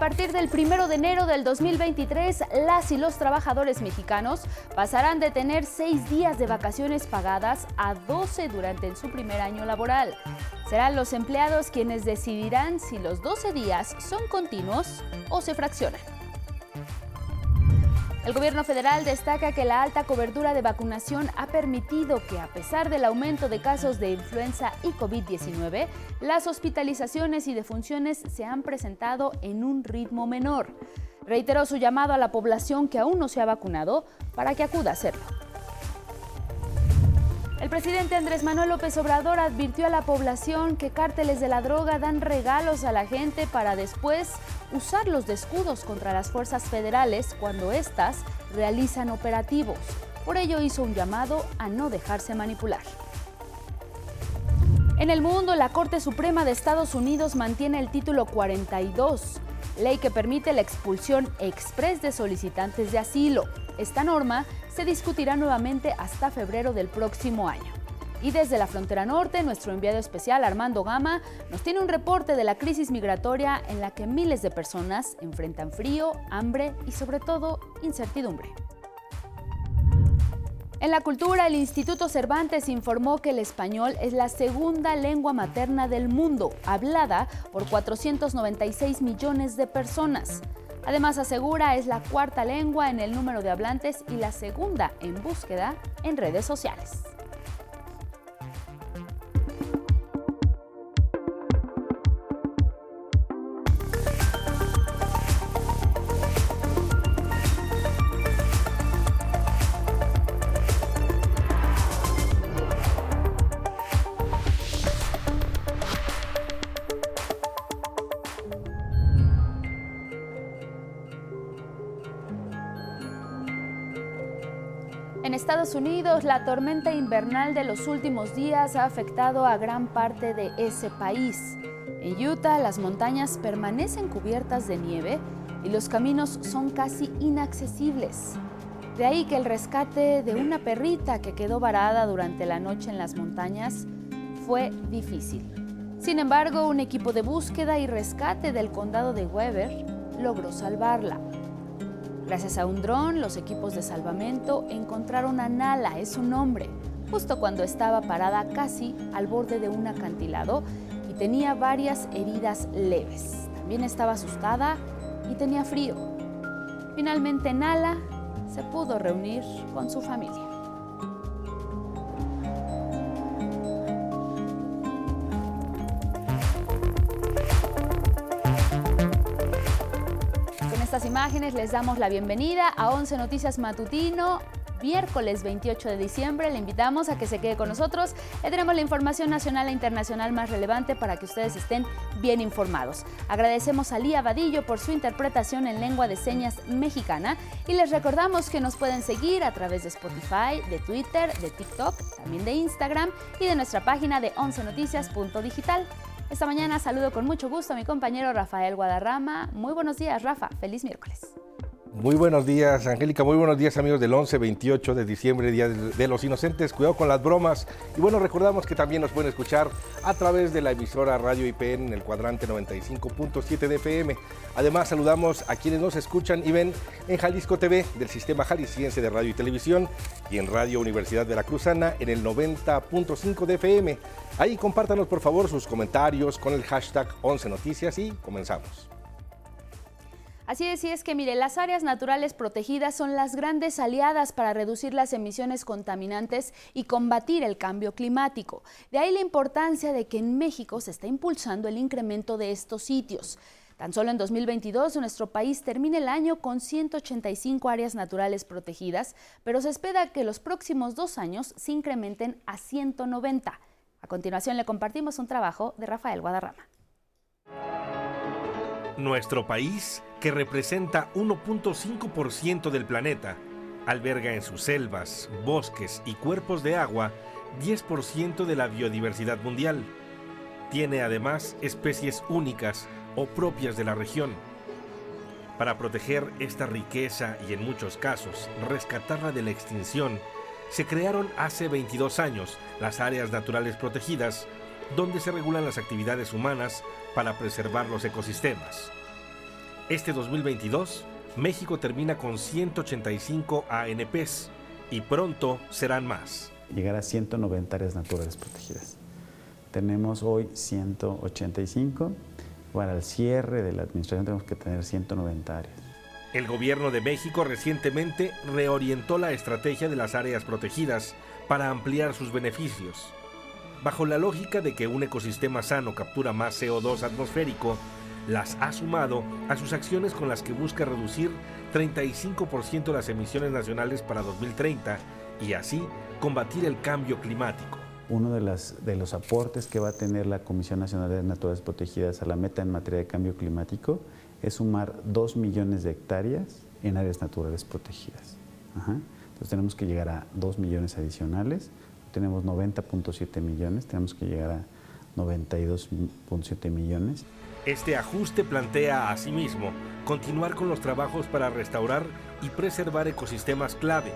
A partir del 1 de enero del 2023, las y los trabajadores mexicanos pasarán de tener seis días de vacaciones pagadas a 12 durante su primer año laboral. Serán los empleados quienes decidirán si los 12 días son continuos o se fraccionan. El gobierno federal destaca que la alta cobertura de vacunación ha permitido que, a pesar del aumento de casos de influenza y COVID-19, las hospitalizaciones y defunciones se han presentado en un ritmo menor. Reiteró su llamado a la población que aún no se ha vacunado para que acuda a hacerlo. El presidente Andrés Manuel López Obrador advirtió a la población que cárteles de la droga dan regalos a la gente para después usarlos de escudos contra las fuerzas federales cuando éstas realizan operativos. Por ello hizo un llamado a no dejarse manipular. En el mundo, la Corte Suprema de Estados Unidos mantiene el título 42, ley que permite la expulsión express de solicitantes de asilo. Esta norma se discutirá nuevamente hasta febrero del próximo año. Y desde la frontera norte, nuestro enviado especial Armando Gama nos tiene un reporte de la crisis migratoria en la que miles de personas enfrentan frío, hambre y sobre todo incertidumbre. En la cultura, el Instituto Cervantes informó que el español es la segunda lengua materna del mundo, hablada por 496 millones de personas. Además, asegura es la cuarta lengua en el número de hablantes y la segunda en búsqueda en redes sociales. Estados Unidos, la tormenta invernal de los últimos días ha afectado a gran parte de ese país. En Utah, las montañas permanecen cubiertas de nieve y los caminos son casi inaccesibles. De ahí que el rescate de una perrita que quedó varada durante la noche en las montañas fue difícil. Sin embargo, un equipo de búsqueda y rescate del condado de Weber logró salvarla. Gracias a un dron, los equipos de salvamento encontraron a Nala, es su nombre, justo cuando estaba parada casi al borde de un acantilado y tenía varias heridas leves. También estaba asustada y tenía frío. Finalmente Nala se pudo reunir con su familia. Les damos la bienvenida a 11 Noticias Matutino. Miércoles 28 de diciembre le invitamos a que se quede con nosotros. Le tenemos la información nacional e internacional más relevante para que ustedes estén bien informados. Agradecemos a Lía Vadillo por su interpretación en lengua de señas mexicana y les recordamos que nos pueden seguir a través de Spotify, de Twitter, de TikTok, también de Instagram y de nuestra página de 11noticias.digital. Esta mañana saludo con mucho gusto a mi compañero Rafael Guadarrama. Muy buenos días, Rafa. Feliz miércoles. Muy buenos días, Angélica. Muy buenos días, amigos del 11, 28 de diciembre, Día de los Inocentes. Cuidado con las bromas. Y bueno, recordamos que también nos pueden escuchar a través de la emisora Radio IPN en el cuadrante 95.7 de FM. Además, saludamos a quienes nos escuchan y ven en Jalisco TV del Sistema Jalisciense de Radio y Televisión y en Radio Universidad de la Cruzana en el 90.5 de FM. Ahí compártanos, por favor, sus comentarios con el hashtag 11 Noticias y comenzamos. Así es, es que mire, las áreas naturales protegidas son las grandes aliadas para reducir las emisiones contaminantes y combatir el cambio climático. De ahí la importancia de que en México se está impulsando el incremento de estos sitios. Tan solo en 2022 nuestro país termina el año con 185 áreas naturales protegidas, pero se espera que los próximos dos años se incrementen a 190. A continuación le compartimos un trabajo de Rafael Guadarrama. Nuestro país, que representa 1.5% del planeta, alberga en sus selvas, bosques y cuerpos de agua 10% de la biodiversidad mundial. Tiene además especies únicas o propias de la región. Para proteger esta riqueza y en muchos casos rescatarla de la extinción, se crearon hace 22 años las áreas naturales protegidas donde se regulan las actividades humanas para preservar los ecosistemas. Este 2022, México termina con 185 ANPs y pronto serán más. Llegar a 190 áreas naturales protegidas. Tenemos hoy 185. Para el cierre de la administración tenemos que tener 190 áreas. El gobierno de México recientemente reorientó la estrategia de las áreas protegidas para ampliar sus beneficios. Bajo la lógica de que un ecosistema sano captura más CO2 atmosférico, las ha sumado a sus acciones con las que busca reducir 35% las emisiones nacionales para 2030 y así combatir el cambio climático. Uno de, de los aportes que va a tener la Comisión Nacional de Naturales Protegidas a la meta en materia de cambio climático es sumar 2 millones de hectáreas en áreas naturales protegidas. Entonces tenemos que llegar a 2 millones adicionales, tenemos 90.7 millones, tenemos que llegar a 92.7 millones. Este ajuste plantea asimismo continuar con los trabajos para restaurar y preservar ecosistemas clave,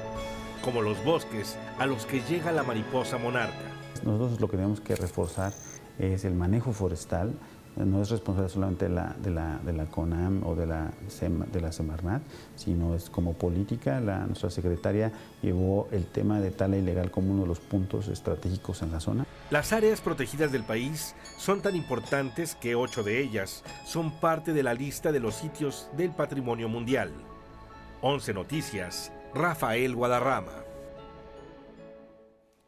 como los bosques a los que llega la mariposa monarca. Nosotros lo que tenemos que reforzar es el manejo forestal, no es responsable solamente de la, de la, de la CONAM o de la, de la Semarnat, sino es como política. La, nuestra secretaria llevó el tema de tala ilegal como uno de los puntos estratégicos en la zona. Las áreas protegidas del país son tan importantes que ocho de ellas son parte de la lista de los sitios del patrimonio mundial. 11 Noticias, Rafael Guadarrama.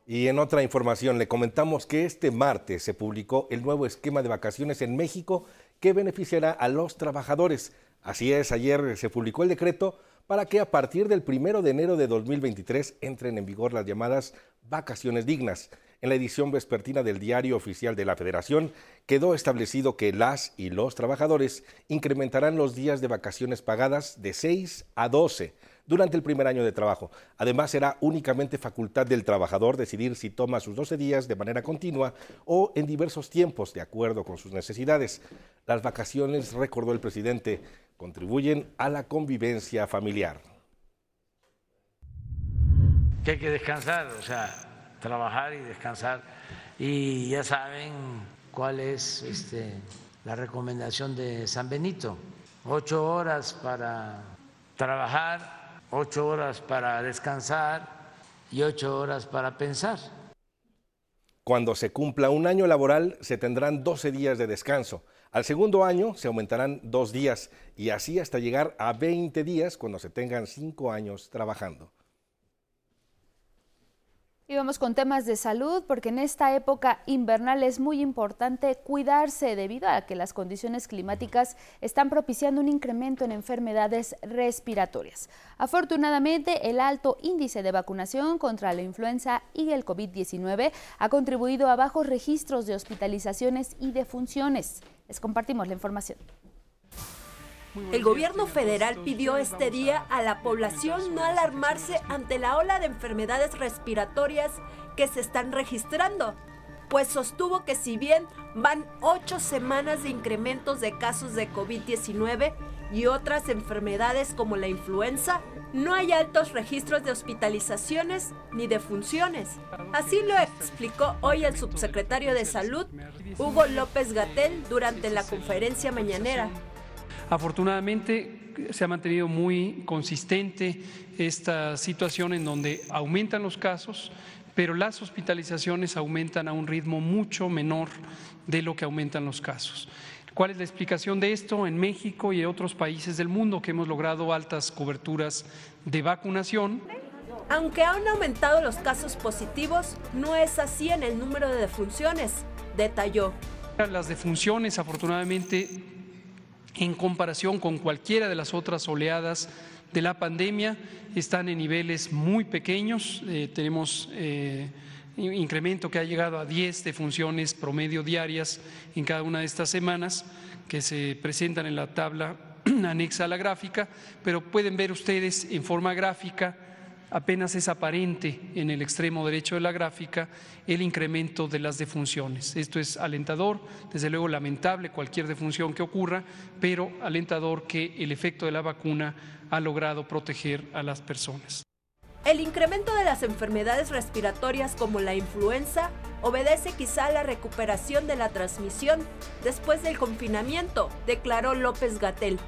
Y en otra información le comentamos que este martes se publicó el nuevo esquema de vacaciones en México que beneficiará a los trabajadores. Así es, ayer se publicó el decreto para que a partir del primero de enero de 2023 entren en vigor las llamadas vacaciones dignas. En la edición vespertina del Diario Oficial de la Federación quedó establecido que las y los trabajadores incrementarán los días de vacaciones pagadas de 6 a 12 durante el primer año de trabajo. Además, será únicamente facultad del trabajador decidir si toma sus 12 días de manera continua o en diversos tiempos, de acuerdo con sus necesidades. Las vacaciones, recordó el presidente, contribuyen a la convivencia familiar. Que hay que descansar, o sea, trabajar y descansar. Y ya saben cuál es este, la recomendación de San Benito. Ocho horas para trabajar ocho horas para descansar y ocho horas para pensar. Cuando se cumpla un año laboral, se tendrán 12 días de descanso. Al segundo año se aumentarán dos días y así hasta llegar a 20 días cuando se tengan cinco años trabajando. Y vamos con temas de salud, porque en esta época invernal es muy importante cuidarse debido a que las condiciones climáticas están propiciando un incremento en enfermedades respiratorias. Afortunadamente, el alto índice de vacunación contra la influenza y el COVID-19 ha contribuido a bajos registros de hospitalizaciones y defunciones. Les compartimos la información. El gobierno federal pidió este día a la población no alarmarse ante la ola de enfermedades respiratorias que se están registrando, pues sostuvo que si bien van ocho semanas de incrementos de casos de COVID-19 y otras enfermedades como la influenza, no hay altos registros de hospitalizaciones ni de funciones. Así lo explicó hoy el subsecretario de Salud, Hugo López Gatel, durante la conferencia mañanera. Afortunadamente se ha mantenido muy consistente esta situación en donde aumentan los casos, pero las hospitalizaciones aumentan a un ritmo mucho menor de lo que aumentan los casos. ¿Cuál es la explicación de esto? En México y en otros países del mundo que hemos logrado altas coberturas de vacunación. Aunque han aumentado los casos positivos, no es así en el número de defunciones, detalló. Las defunciones, afortunadamente, en comparación con cualquiera de las otras oleadas de la pandemia, están en niveles muy pequeños. Eh, tenemos eh, un incremento que ha llegado a 10 defunciones promedio diarias en cada una de estas semanas que se presentan en la tabla anexa a la gráfica, pero pueden ver ustedes en forma gráfica apenas es aparente en el extremo derecho de la gráfica el incremento de las defunciones. Esto es alentador, desde luego lamentable cualquier defunción que ocurra, pero alentador que el efecto de la vacuna ha logrado proteger a las personas. El incremento de las enfermedades respiratorias como la influenza obedece quizá a la recuperación de la transmisión después del confinamiento, declaró López Gatel.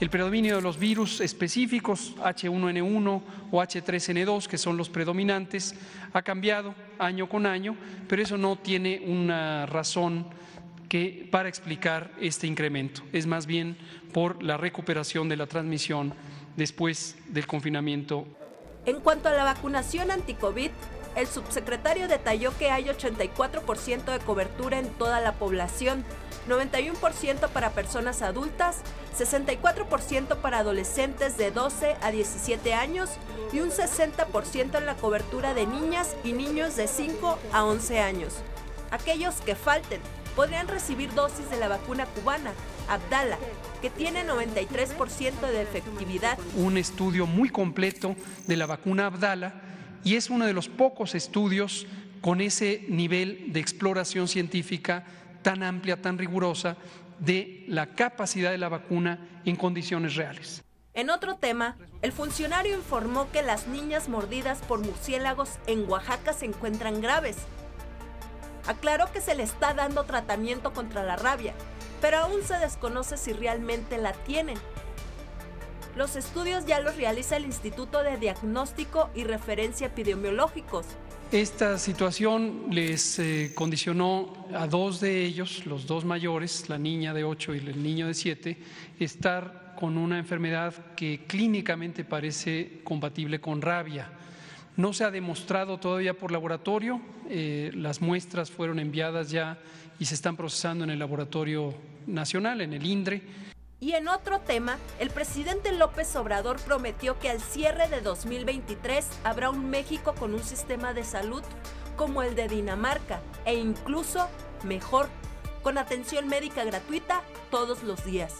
El predominio de los virus específicos, H1N1 o H3N2, que son los predominantes, ha cambiado año con año, pero eso no tiene una razón que, para explicar este incremento. Es más bien por la recuperación de la transmisión después del confinamiento. En cuanto a la vacunación anti-COVID, el subsecretario detalló que hay 84% de cobertura en toda la población, 91% para personas adultas, 64% para adolescentes de 12 a 17 años y un 60% en la cobertura de niñas y niños de 5 a 11 años. Aquellos que falten podrían recibir dosis de la vacuna cubana, Abdala, que tiene 93% de efectividad. Un estudio muy completo de la vacuna Abdala y es uno de los pocos estudios con ese nivel de exploración científica tan amplia, tan rigurosa, de la capacidad de la vacuna en condiciones reales. En otro tema, el funcionario informó que las niñas mordidas por murciélagos en Oaxaca se encuentran graves. Aclaró que se le está dando tratamiento contra la rabia, pero aún se desconoce si realmente la tienen. Los estudios ya los realiza el Instituto de Diagnóstico y Referencia Epidemiológicos. Esta situación les eh, condicionó a dos de ellos, los dos mayores, la niña de 8 y el niño de 7, estar con una enfermedad que clínicamente parece compatible con rabia. No se ha demostrado todavía por laboratorio, eh, las muestras fueron enviadas ya y se están procesando en el laboratorio nacional, en el INDRE. Y en otro tema, el presidente López Obrador prometió que al cierre de 2023 habrá un México con un sistema de salud como el de Dinamarca e incluso mejor, con atención médica gratuita todos los días.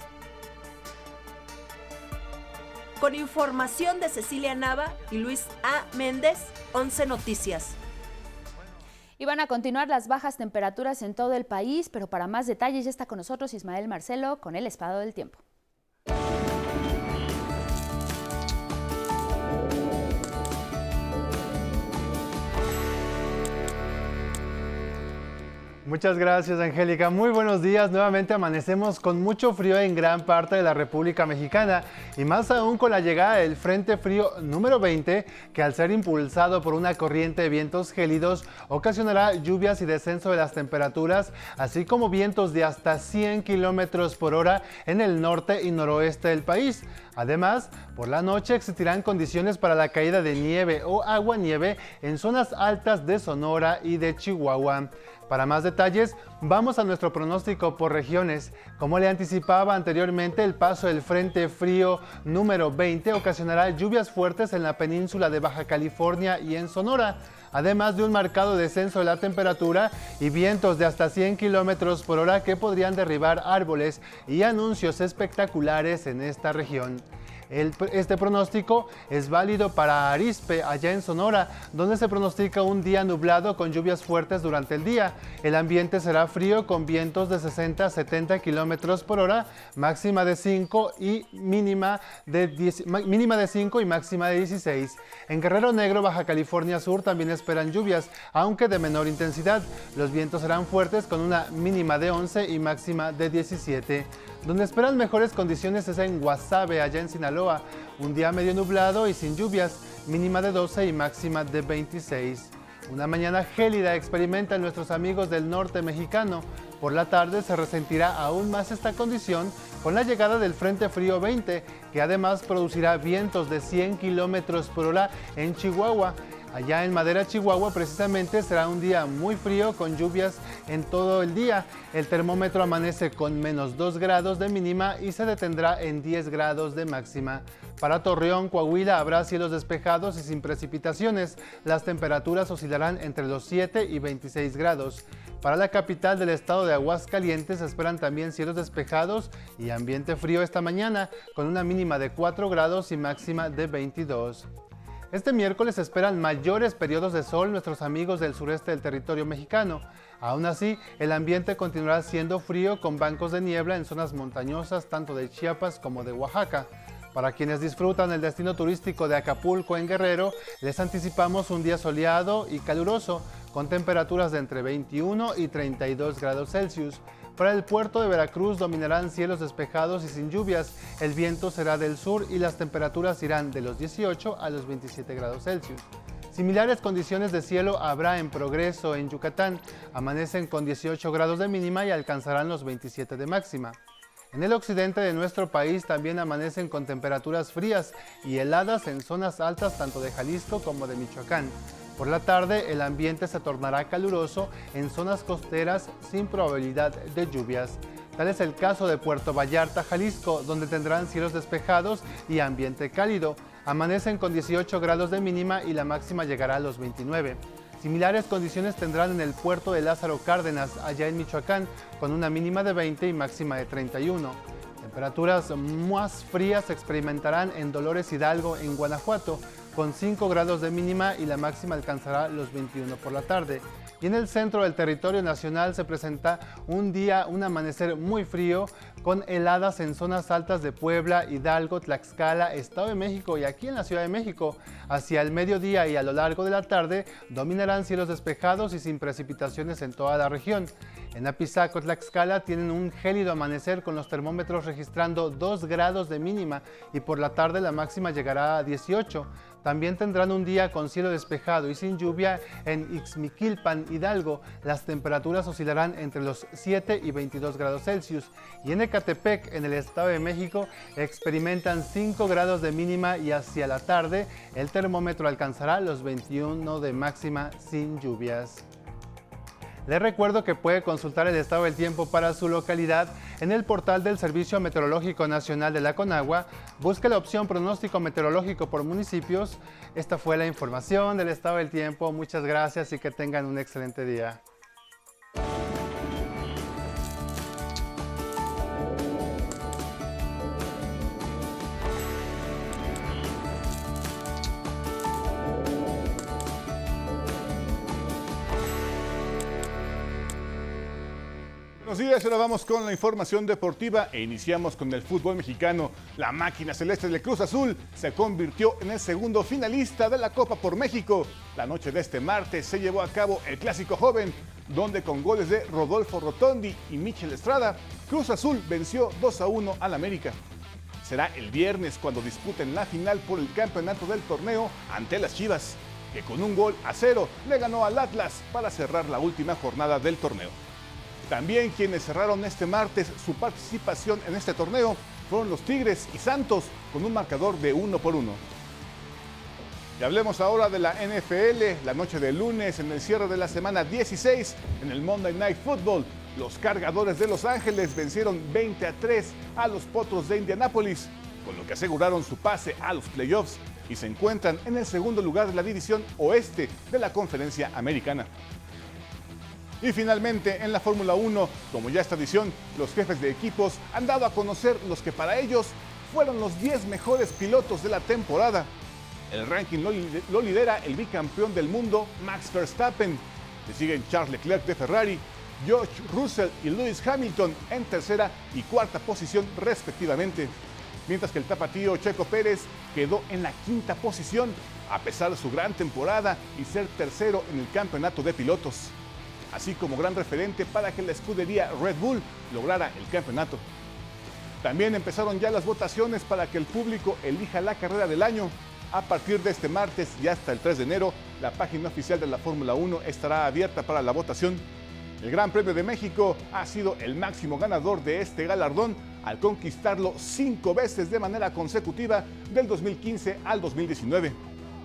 Con información de Cecilia Nava y Luis A. Méndez, 11 Noticias. Y van a continuar las bajas temperaturas en todo el país, pero para más detalles ya está con nosotros Ismael Marcelo con el Espado del Tiempo. Muchas gracias, Angélica. Muy buenos días. Nuevamente amanecemos con mucho frío en gran parte de la República Mexicana y más aún con la llegada del Frente Frío número 20, que al ser impulsado por una corriente de vientos gélidos ocasionará lluvias y descenso de las temperaturas, así como vientos de hasta 100 kilómetros por hora en el norte y noroeste del país. Además, por la noche existirán condiciones para la caída de nieve o agua nieve en zonas altas de Sonora y de Chihuahua. Para más detalles, vamos a nuestro pronóstico por regiones. Como le anticipaba anteriormente, el paso del Frente Frío número 20 ocasionará lluvias fuertes en la península de Baja California y en Sonora, además de un marcado descenso de la temperatura y vientos de hasta 100 kilómetros por hora que podrían derribar árboles y anuncios espectaculares en esta región este pronóstico es válido para Arispe, allá en Sonora, donde se pronostica un día nublado con lluvias fuertes durante el día. El ambiente será frío con vientos de 60 a 70 kilómetros por hora, máxima de 5 y mínima de, mínima de 5 y máxima de 16. En Guerrero Negro, Baja California Sur, también esperan lluvias, aunque de menor intensidad. Los vientos serán fuertes con una mínima de 11 y máxima de 17. Donde esperan mejores condiciones es en Guasave, allá en Sinaloa. Un día medio nublado y sin lluvias, mínima de 12 y máxima de 26. Una mañana gélida experimentan nuestros amigos del norte mexicano. Por la tarde se resentirá aún más esta condición con la llegada del Frente Frío 20, que además producirá vientos de 100 kilómetros por hora en Chihuahua. Allá en Madera, Chihuahua, precisamente será un día muy frío con lluvias en todo el día. El termómetro amanece con menos 2 grados de mínima y se detendrá en 10 grados de máxima. Para Torreón, Coahuila habrá cielos despejados y sin precipitaciones. Las temperaturas oscilarán entre los 7 y 26 grados. Para la capital del estado de Aguascalientes esperan también cielos despejados y ambiente frío esta mañana, con una mínima de 4 grados y máxima de 22. Este miércoles esperan mayores periodos de sol nuestros amigos del sureste del territorio mexicano. Aún así, el ambiente continuará siendo frío con bancos de niebla en zonas montañosas tanto de Chiapas como de Oaxaca. Para quienes disfrutan el destino turístico de Acapulco en Guerrero, les anticipamos un día soleado y caluroso, con temperaturas de entre 21 y 32 grados Celsius. Para el puerto de Veracruz dominarán cielos despejados y sin lluvias. El viento será del sur y las temperaturas irán de los 18 a los 27 grados Celsius. Similares condiciones de cielo habrá en progreso en Yucatán. Amanecen con 18 grados de mínima y alcanzarán los 27 de máxima. En el occidente de nuestro país también amanecen con temperaturas frías y heladas en zonas altas tanto de Jalisco como de Michoacán. Por la tarde el ambiente se tornará caluroso en zonas costeras sin probabilidad de lluvias. Tal es el caso de Puerto Vallarta, Jalisco, donde tendrán cielos despejados y ambiente cálido. Amanecen con 18 grados de mínima y la máxima llegará a los 29. Similares condiciones tendrán en el puerto de Lázaro Cárdenas, allá en Michoacán, con una mínima de 20 y máxima de 31. Temperaturas más frías se experimentarán en Dolores Hidalgo, en Guanajuato, con 5 grados de mínima y la máxima alcanzará los 21 por la tarde. Y en el centro del territorio nacional se presenta un día, un amanecer muy frío, con heladas en zonas altas de Puebla, Hidalgo, Tlaxcala, Estado de México y aquí en la Ciudad de México. Hacia el mediodía y a lo largo de la tarde dominarán cielos despejados y sin precipitaciones en toda la región. En Apizaco, Tlaxcala tienen un gélido amanecer con los termómetros registrando 2 grados de mínima y por la tarde la máxima llegará a 18. También tendrán un día con cielo despejado y sin lluvia en Ixmiquilpan, Hidalgo. Las temperaturas oscilarán entre los 7 y 22 grados Celsius. Y en Ecatepec, en el Estado de México, experimentan 5 grados de mínima y hacia la tarde el termómetro alcanzará los 21 de máxima sin lluvias. Les recuerdo que puede consultar el estado del tiempo para su localidad en el portal del Servicio Meteorológico Nacional de la Conagua. Busque la opción pronóstico meteorológico por municipios. Esta fue la información del estado del tiempo. Muchas gracias y que tengan un excelente día. Buenos días. Ahora vamos con la información deportiva e iniciamos con el fútbol mexicano. La máquina celeste del Cruz Azul se convirtió en el segundo finalista de la Copa por México. La noche de este martes se llevó a cabo el Clásico Joven, donde con goles de Rodolfo Rotondi y Michel Estrada, Cruz Azul venció 2 a 1 al América. Será el viernes cuando disputen la final por el campeonato del torneo ante las Chivas, que con un gol a cero le ganó al Atlas para cerrar la última jornada del torneo. También quienes cerraron este martes su participación en este torneo fueron los Tigres y Santos con un marcador de uno por uno. Y hablemos ahora de la NFL, la noche de lunes en el cierre de la semana 16 en el Monday Night Football. Los cargadores de Los Ángeles vencieron 20 a 3 a los Potros de Indianápolis, con lo que aseguraron su pase a los playoffs y se encuentran en el segundo lugar de la división oeste de la conferencia americana. Y finalmente, en la Fórmula 1, como ya esta edición, los jefes de equipos han dado a conocer los que para ellos fueron los 10 mejores pilotos de la temporada. El ranking lo, lidera el bicampeón del mundo, Max Verstappen. Le siguen Charles Leclerc de Ferrari, George Russell y Lewis Hamilton en tercera y cuarta posición respectivamente. Mientras que el tapatío Checo Pérez quedó en la quinta posición, a pesar de su gran temporada y ser tercero en el campeonato de pilotos así como gran referente para que la escudería Red Bull lograra el campeonato. También empezaron ya las votaciones para que el público elija la carrera del año. A partir de este martes y hasta el 3 de enero, la página oficial de la Fórmula 1 estará abierta para la votación. El Gran Premio de México ha sido el máximo ganador de este galardón al conquistarlo cinco veces de manera consecutiva del 2015 al 2019.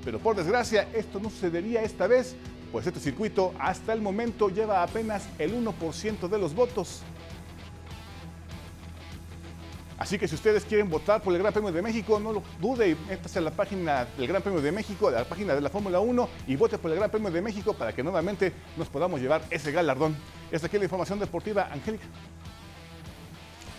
Pero por desgracia, esto no sucedería esta vez, pues este circuito hasta el momento lleva apenas el 1% de los votos. Así que si ustedes quieren votar por el Gran Premio de México, no lo dude, métase a la página del Gran Premio de México, a la página de la Fórmula 1 y vote por el Gran Premio de México para que nuevamente nos podamos llevar ese galardón. Esta aquí la información deportiva, Angélica.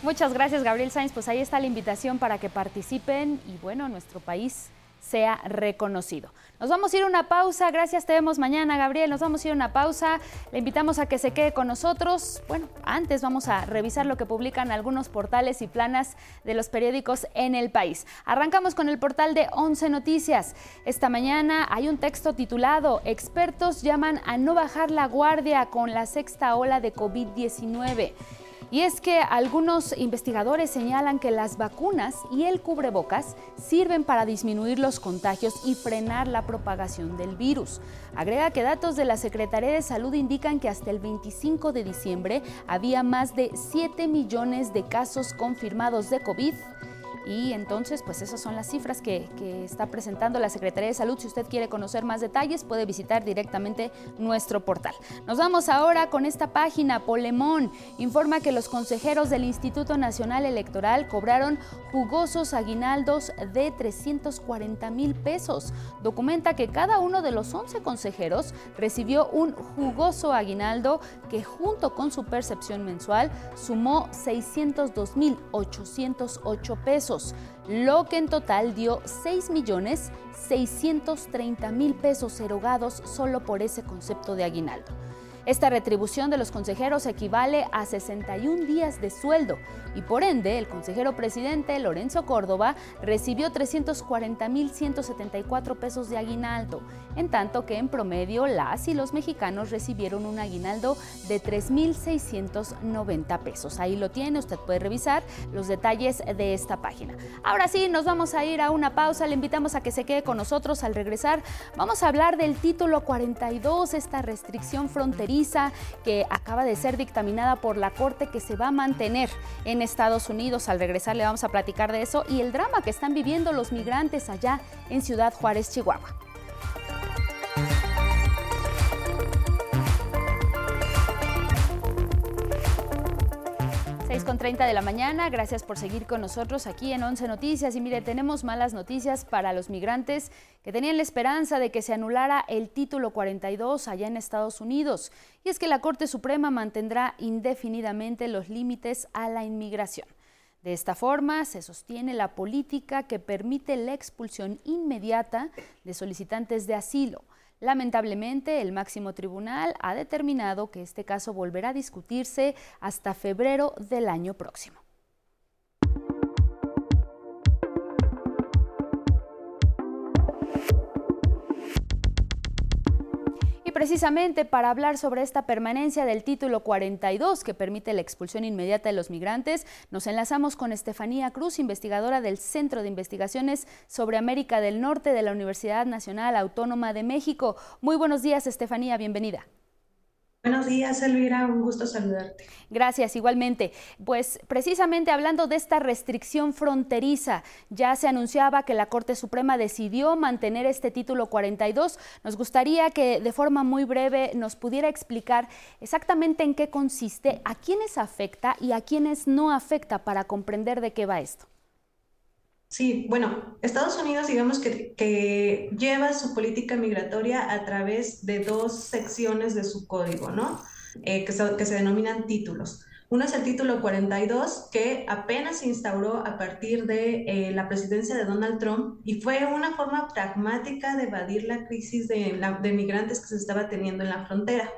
Muchas gracias, Gabriel Sainz. Pues ahí está la invitación para que participen y bueno, nuestro país sea reconocido. Nos vamos a ir a una pausa, gracias, te vemos mañana, Gabriel, nos vamos a ir a una pausa, le invitamos a que se quede con nosotros. Bueno, antes vamos a revisar lo que publican algunos portales y planas de los periódicos en el país. Arrancamos con el portal de 11 Noticias. Esta mañana hay un texto titulado Expertos llaman a no bajar la guardia con la sexta ola de COVID-19. Y es que algunos investigadores señalan que las vacunas y el cubrebocas sirven para disminuir los contagios y frenar la propagación del virus. Agrega que datos de la Secretaría de Salud indican que hasta el 25 de diciembre había más de 7 millones de casos confirmados de COVID y entonces, pues esas son las cifras que, está presentando la Secretaría de Salud. Si usted quiere conocer más detalles, puede visitar directamente nuestro portal. Nos vamos ahora con esta página. Polemón informa que los consejeros del Instituto Nacional Electoral cobraron jugosos aguinaldos de 340 mil pesos. Documenta que cada uno de los 11 consejeros recibió un jugoso aguinaldo que junto con su percepción mensual sumó 602 mil 808 lo que en total dio 6 millones 630 mil pesos erogados solo por ese concepto de aguinaldo. Esta retribución de los consejeros equivale a 61 días de sueldo y por ende el consejero presidente Lorenzo Córdoba recibió 340.174 pesos de aguinaldo, en tanto que en promedio las y los mexicanos recibieron un aguinaldo de 3.690 pesos. Ahí lo tiene, usted puede revisar los detalles de esta página. Ahora sí, nos vamos a ir a una pausa, le invitamos a que se quede con nosotros al regresar. Vamos a hablar del título 42, esta restricción fronteriza que acaba de ser dictaminada por la Corte que se va a mantener en Estados Unidos. Al regresar le vamos a platicar de eso y el drama que están viviendo los migrantes allá en Ciudad Juárez, Chihuahua. 6 con 30 de la mañana, gracias por seguir con nosotros aquí en 11 Noticias. Y mire, tenemos malas noticias para los migrantes que tenían la esperanza de que se anulara el título 42 allá en Estados Unidos. Y es que la Corte Suprema mantendrá indefinidamente los límites a la inmigración. De esta forma, se sostiene la política que permite la expulsión inmediata de solicitantes de asilo. Lamentablemente, el máximo tribunal ha determinado que este caso volverá a discutirse hasta febrero del año próximo. Precisamente para hablar sobre esta permanencia del título 42 que permite la expulsión inmediata de los migrantes, nos enlazamos con Estefanía Cruz, investigadora del Centro de Investigaciones sobre América del Norte de la Universidad Nacional Autónoma de México. Muy buenos días, Estefanía, bienvenida. Buenos días, Elvira, un gusto saludarte. Gracias, igualmente. Pues precisamente hablando de esta restricción fronteriza, ya se anunciaba que la Corte Suprema decidió mantener este título 42. Nos gustaría que de forma muy breve nos pudiera explicar exactamente en qué consiste, a quiénes afecta y a quiénes no afecta para comprender de qué va esto. Sí, bueno, Estados Unidos digamos que, lleva su política migratoria a través de dos secciones de su código, ¿no? Eh, que, se, que se denominan títulos. Uno es el título 42, que apenas se instauró a partir de eh, la presidencia de Donald Trump y fue una forma pragmática de evadir la crisis de, de migrantes que se estaba teniendo en la frontera.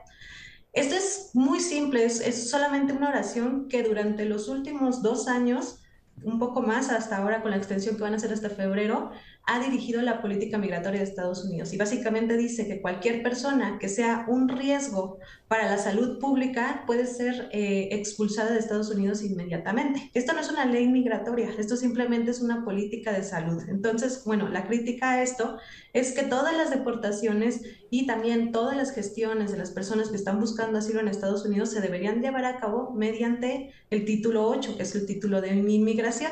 Esto es muy simple, es, es solamente una oración que durante los últimos dos años un poco más hasta ahora con la extensión que van a hacer hasta febrero, ha dirigido la política migratoria de Estados Unidos y básicamente dice que cualquier persona que sea un riesgo para la salud pública puede ser eh, expulsada de Estados Unidos inmediatamente. Esto no es una ley migratoria, esto simplemente es una política de salud. Entonces, bueno, la crítica a esto es que todas las deportaciones y también todas las gestiones de las personas que están buscando asilo en Estados Unidos se deberían llevar a cabo mediante el título 8, que es el título de inmigración.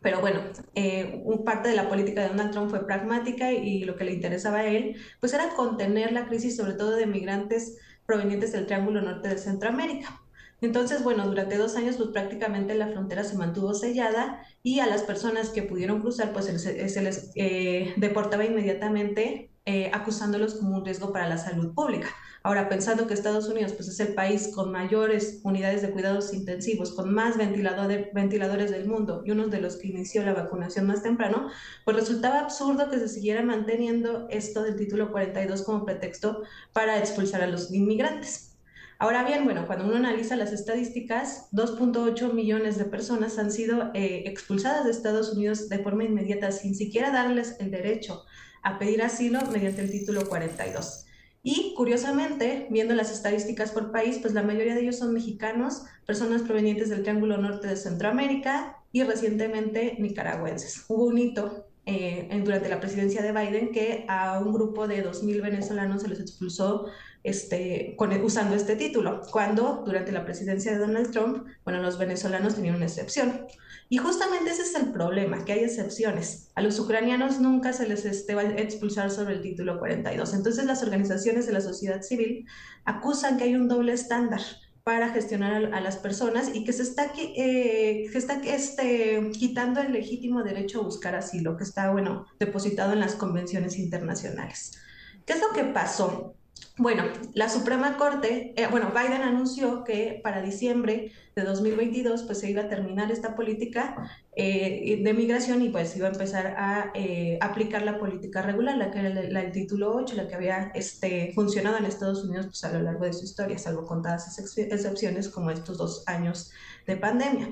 Pero bueno, eh, parte de la política de Donald Trump fue pragmática y, lo que le interesaba a él, pues era contener la crisis sobre todo de migrantes provenientes del Triángulo Norte de Centroamérica. Entonces, bueno, durante dos años, pues prácticamente la frontera se mantuvo sellada y a las personas que pudieron cruzar, pues se, les eh, deportaba inmediatamente eh, acusándolos como un riesgo para la salud pública. Ahora, pensando que Estados Unidos pues, es el país con mayores unidades de cuidados intensivos, con más ventiladores del mundo y uno de los que inició la vacunación más temprano, pues resultaba absurdo que se siguiera manteniendo esto del título 42 como pretexto para expulsar a los inmigrantes. Ahora bien, bueno, cuando uno analiza las estadísticas, 2.8 millones de personas han sido eh, expulsadas de Estados Unidos de forma inmediata sin siquiera darles el derecho a pedir asilo mediante el título 42. Y curiosamente, viendo las estadísticas por país, pues la mayoría de ellos son mexicanos, personas provenientes del Triángulo Norte de Centroamérica y recientemente nicaragüenses. Hubo un hito eh, durante la presidencia de Biden que a un grupo de 2.000 venezolanos se les expulsó este, usando este título, cuando durante la presidencia de Donald Trump, bueno, los venezolanos tenían una excepción. Y justamente ese es el problema, que hay excepciones. A los ucranianos nunca se les este, va a expulsar sobre el título 42. Entonces las organizaciones de la sociedad civil acusan que hay un doble estándar para gestionar a, las personas y que se está, eh, se está este, quitando el legítimo derecho a buscar asilo, que está, bueno, depositado en las convenciones internacionales. ¿Qué es lo que pasó? Bueno, la Suprema Corte, eh, bueno, Biden anunció que para diciembre de 2022 pues se iba a terminar esta política eh, de migración y pues iba a empezar a eh, aplicar la política regular, la que era la, el título 8, la que había este, funcionado en Estados Unidos pues, a lo largo de su historia, salvo contadas excepciones como estos dos años de pandemia.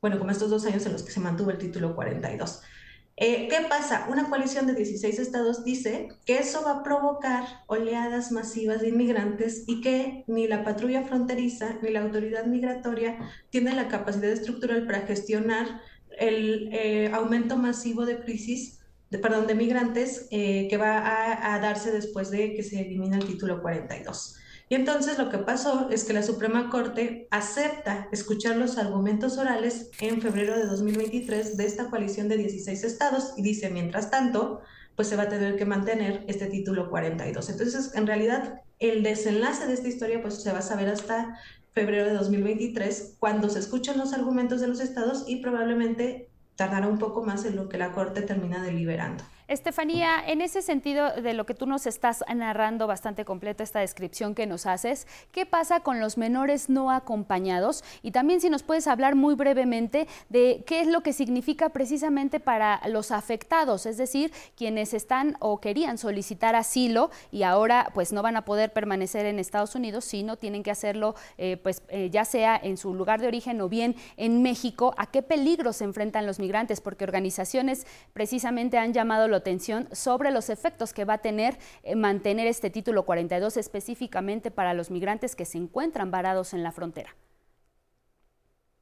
Bueno, como estos dos años en los que se mantuvo el título 42. Eh, ¿Qué pasa? Una coalición de 16 estados dice que eso va a provocar oleadas masivas de inmigrantes y que ni la patrulla fronteriza ni la autoridad migratoria tienen la capacidad estructural para gestionar el eh, aumento masivo de crisis, perdón, de migrantes eh, que va a darse después de que se elimine el título 42. Y entonces lo que pasó es que la Suprema Corte acepta escuchar los argumentos orales en febrero de 2023 de esta coalición de 16 estados y dice, mientras tanto, pues se va a tener que mantener este título 42. Entonces, en realidad, el desenlace de esta historia pues se va a saber hasta febrero de 2023 cuando se escuchan los argumentos de los estados y probablemente tardará un poco más en lo que la Corte termina deliberando. Estefanía, en ese sentido de lo que tú nos estás narrando bastante completa esta descripción que nos haces, ¿qué pasa con los menores no acompañados? Y también si nos puedes hablar muy brevemente de qué es lo que significa precisamente para los afectados, es decir, quienes están o querían solicitar asilo y ahora pues no van a poder permanecer en Estados Unidos, sino tienen que hacerlo eh, pues eh, ya sea en su lugar de origen o bien en México. ¿A qué peligros se enfrentan los migrantes? Porque organizaciones precisamente han llamado la atención sobre los efectos que va a tener eh, mantener este título 42 específicamente para los migrantes que se encuentran varados en la frontera.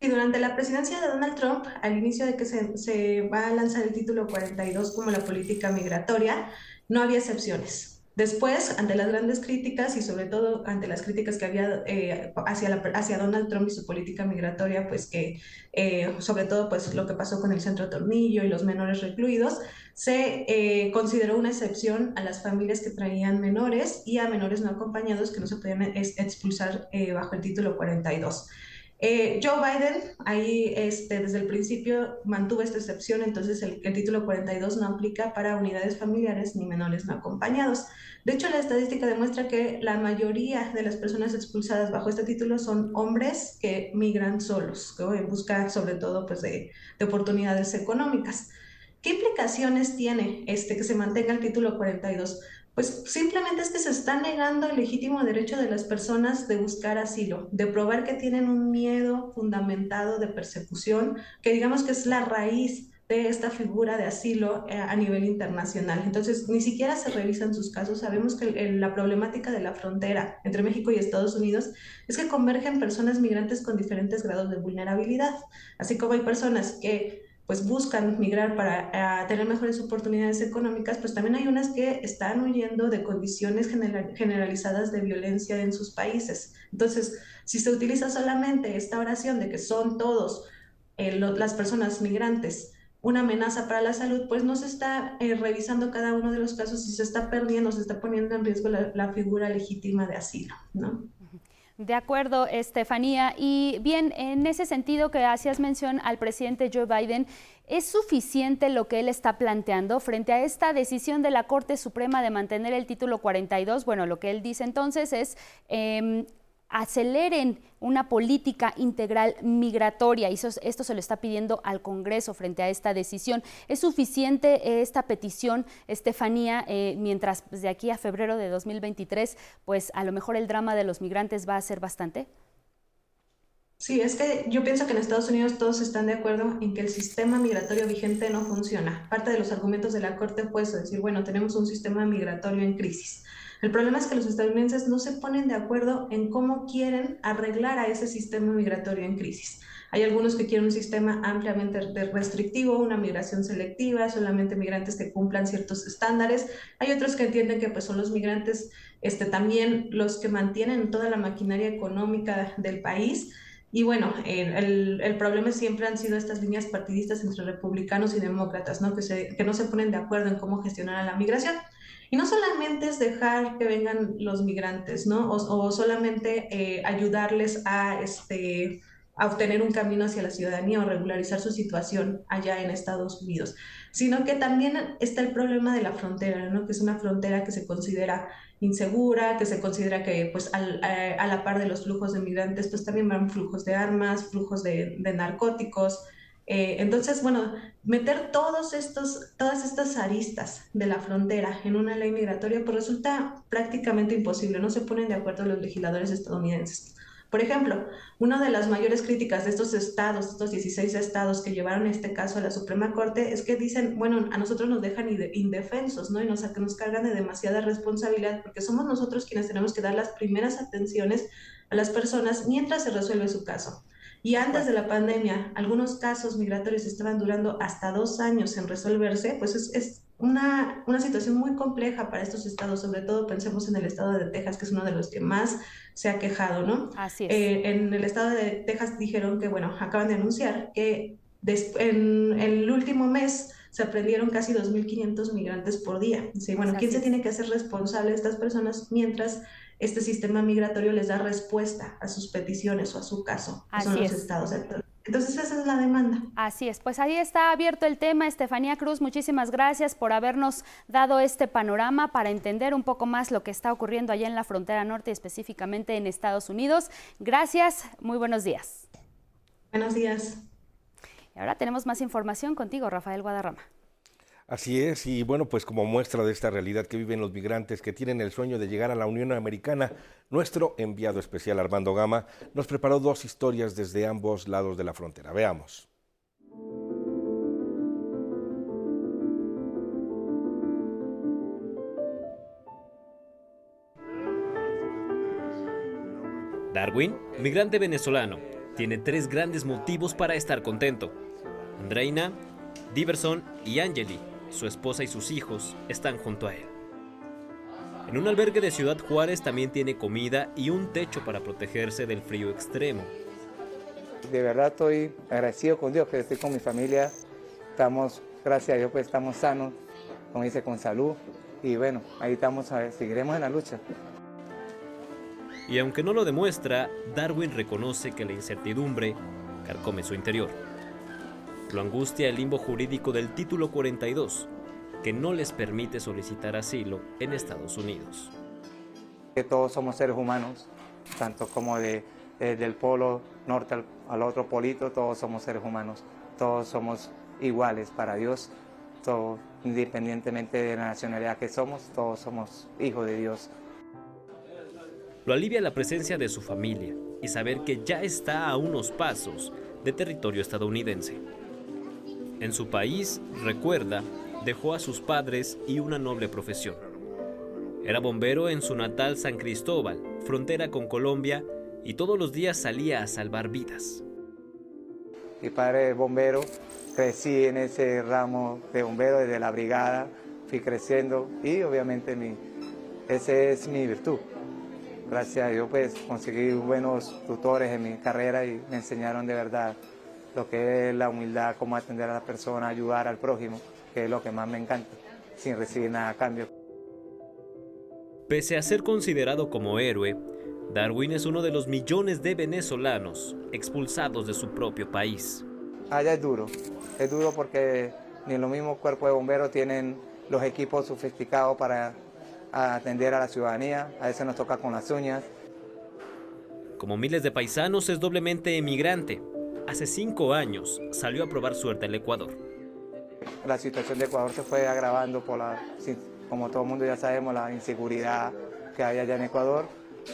Y durante la presidencia de Donald Trump, al inicio de que se, se va a lanzar el título 42 como la política migratoria, no había excepciones. Después, ante las grandes críticas y sobre todo ante las críticas que había eh, hacia, Donald Trump y su política migratoria, pues que eh, sobre todo pues lo que pasó con el centro Tornillo y los menores recluidos, se eh, consideró una excepción a las familias que traían menores y a menores no acompañados que no se podían expulsar bajo el título 42. Joe Biden ahí este, desde el principio mantuvo esta excepción, entonces el, el, título 42 no aplica para unidades familiares ni menores no acompañados. De hecho, la estadística demuestra que la mayoría de las personas expulsadas bajo este título son hombres que migran solos, que en busca sobre todo pues, de, de oportunidades económicas. ¿Qué implicaciones tiene este que se mantenga el título 42? Pues simplemente es que se está negando el legítimo derecho de las personas de buscar asilo, de probar que tienen un miedo fundamentado de persecución, que digamos que es la raíz de esta figura de asilo eh, a nivel internacional. Entonces, ni siquiera se revisan sus casos. Sabemos que la problemática de la frontera entre México y Estados Unidos es que convergen personas migrantes con diferentes grados de vulnerabilidad, así como hay personas que pues buscan migrar para tener mejores oportunidades económicas, pues también hay unas que están huyendo de condiciones generalizadas de violencia en sus países. Entonces, si se utiliza solamente esta oración de que son todos eh, las personas migrantes una amenaza para la salud, pues no se está eh, revisando cada uno de los casos y se está perdiendo, se está poniendo en riesgo la, la figura legítima de asilo, ¿no? De acuerdo, Estefanía. Y bien, en ese sentido que hacías mención al presidente Joe Biden, ¿es suficiente lo que él está planteando frente a esta decisión de la Corte Suprema de mantener el título 42? Bueno, lo que él dice entonces es em, aceleren una política integral migratoria y esto se lo está pidiendo al Congreso frente a esta decisión. ¿Es suficiente eh, esta petición, Estefanía, eh, mientras pues, de aquí a febrero de 2023, pues a lo mejor el drama de los migrantes va a ser bastante? Sí, es que yo pienso que en Estados Unidos todos están de acuerdo en que el sistema migratorio vigente no funciona. Parte de los argumentos de la Corte fue eso, decir, bueno, tenemos un sistema migratorio en crisis. El problema es que los estadounidenses no se ponen de acuerdo en cómo quieren arreglar a ese sistema migratorio en crisis. Hay algunos que quieren un sistema ampliamente restrictivo, una migración selectiva, solamente migrantes que cumplan ciertos estándares. Hay otros que entienden que pues, son los migrantes este, también los que mantienen toda la maquinaria económica del país. Y bueno, el, el, problema siempre han sido estas líneas partidistas entre republicanos y demócratas, ¿no? Que, que no se ponen de acuerdo en cómo gestionar a la migración. Y no solamente es dejar que vengan los migrantes, ¿no? O, solamente eh, ayudarles a, este, a obtener un camino hacia la ciudadanía o regularizar su situación allá en Estados Unidos, sino que también está el problema de la frontera, ¿no? Que es una frontera que se considera insegura, que se considera que pues al, a, la par de los flujos de migrantes pues también van flujos de armas, flujos de, de narcóticos, eh, entonces, bueno, meter todos estos, todas estas aristas de la frontera en una ley migratoria pues resulta prácticamente imposible, no se ponen de acuerdo los legisladores estadounidenses. Por ejemplo, una de las mayores críticas de estos estados, estos 16 estados que llevaron este caso a la Suprema Corte, es que dicen, bueno, a nosotros nos dejan indefensos, ¿no? Y nos, nos cargan de demasiada responsabilidad porque somos nosotros quienes tenemos que dar las primeras atenciones a las personas mientras se resuelve su caso. Y antes de la pandemia, algunos casos migratorios estaban durando hasta dos años en resolverse, pues es, es una, una, situación muy compleja para estos estados, sobre todo pensemos en el estado de Texas, que es uno de los que más se ha quejado, ¿no? Así es. Eh, en el estado de Texas dijeron que, bueno, acaban de anunciar que en el último mes se aprendieron casi 2.500 migrantes por día. Sí, bueno, ¿quién se tiene que hacer responsable de estas personas mientras este sistema migratorio les da respuesta a sus peticiones o a su caso, que son los estados. Entonces esa es la demanda. Así es, pues ahí está abierto el tema. Estefanía Cruz, muchísimas gracias por habernos dado este panorama para entender un poco más lo que está ocurriendo allá en la frontera norte, específicamente en Estados Unidos. Gracias, muy buenos días. Buenos días. Y ahora tenemos más información contigo, Rafael Guadarrama. Así es, y bueno, pues como muestra de esta realidad que viven los migrantes que tienen el sueño de llegar a la Unión Americana, nuestro enviado especial Armando Gama nos preparó dos historias desde ambos lados de la frontera. Veamos. Darwin, migrante venezolano, tiene tres grandes motivos para estar contento. Andreina, Diverson y Angeli su esposa y sus hijos están junto a él. En un albergue de Ciudad Juárez también tiene comida y un techo para protegerse del frío extremo. De verdad estoy agradecido con Dios que estoy con mi familia. Estamos, gracias a Dios, pues estamos sanos, como dice, con salud. Y bueno, ahí estamos, a ver, seguiremos en la lucha. Y aunque no lo demuestra, Darwin reconoce que la incertidumbre carcome su interior. Lo angustia el limbo jurídico del título 42, que no les permite solicitar asilo en Estados Unidos. Que todos somos seres humanos, tanto como de, del polo norte al, otro polito, todos somos seres humanos, todos somos iguales para Dios, todos, independientemente de la nacionalidad que somos, todos somos hijos de Dios. Lo alivia la presencia de su familia y saber que ya está a unos pasos de territorio estadounidense. En su país, recuerda, dejó a sus padres y una noble profesión. Era bombero en su natal San Cristóbal, frontera con Colombia, y todos los días salía a salvar vidas. Mi padre es bombero, crecí en ese ramo de bombero desde la brigada, fui creciendo y obviamente mi, esa es mi virtud. Gracias a Dios pues conseguí buenos tutores en mi carrera y me enseñaron de verdad lo que es la humildad, cómo atender a la persona, ayudar al prójimo, que es lo que más me encanta, sin recibir nada a cambio. Pese a ser considerado como héroe, Darwin es uno de los millones de venezolanos expulsados de su propio país. Allá es duro, es duro porque ni los mismos cuerpos de bomberos tienen los equipos sofisticados para atender a la ciudadanía, a veces nos toca con las uñas. Como miles de paisanos es doblemente emigrante. Hace cinco años salió a probar suerte al Ecuador. La situación de Ecuador se fue agravando por la, como todo el mundo ya sabemos, la inseguridad que hay allá en Ecuador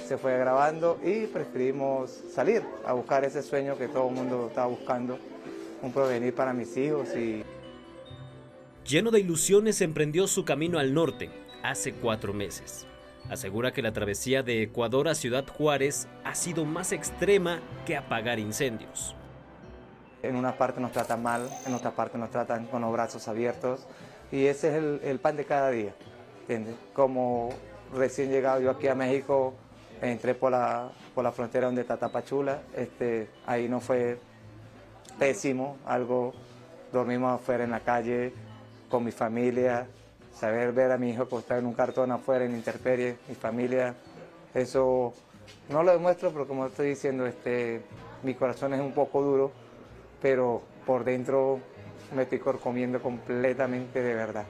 se fue agravando y preferimos salir a buscar ese sueño que todo el mundo estaba buscando, un provenir para mis hijos y Lleno de ilusiones emprendió su camino al norte hace cuatro meses. Asegura que la travesía de Ecuador a Ciudad Juárez ha sido más extrema que apagar incendios. En una parte nos tratan mal, en otra parte nos tratan con los brazos abiertos y ese es el, pan de cada día. Como recién llegado yo aquí a México, entré por la, por la frontera donde está Tapachula, este, ahí no fue pésimo, algo, dormimos afuera en la calle, con mi familia, saber ver a mi hijo acostado en un cartón afuera en intemperie, mi familia, eso no lo demuestro, pero como estoy diciendo, este, mi corazón es un poco duro, pero por dentro me estoy comiendo completamente de verdad.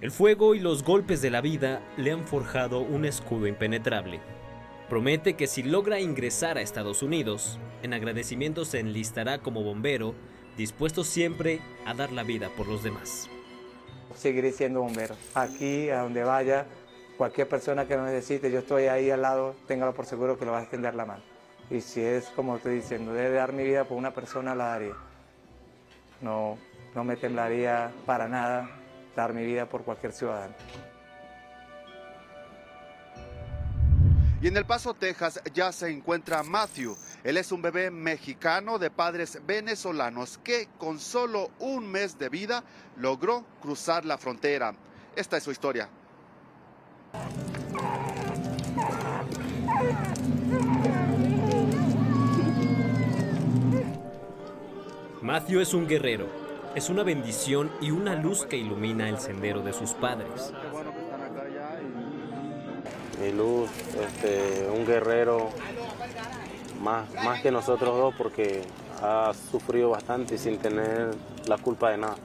El fuego y los golpes de la vida le han forjado un escudo impenetrable. Promete que si logra ingresar a Estados Unidos, en agradecimiento se enlistará como bombero dispuesto siempre a dar la vida por los demás. Seguiré siendo bombero. Aquí, a donde vaya, cualquier persona que lo necesite, yo estoy ahí al lado, téngalo por seguro que lo va a extender la mano. Y si es como estoy diciendo, debe dar mi vida por una persona, la daría. No, no me temblaría para nada dar mi vida por cualquier ciudadano. Y en El Paso, Texas, ya se encuentra Matthew. Él es un bebé mexicano de padres venezolanos que con solo un mes de vida logró cruzar la frontera. Esta es su historia. Matthew es un guerrero. Es una bendición y una luz que ilumina el sendero de sus padres mi luz, este, un guerrero más, más que nosotros dos porque ha sufrido bastante sin tener la culpa de nada.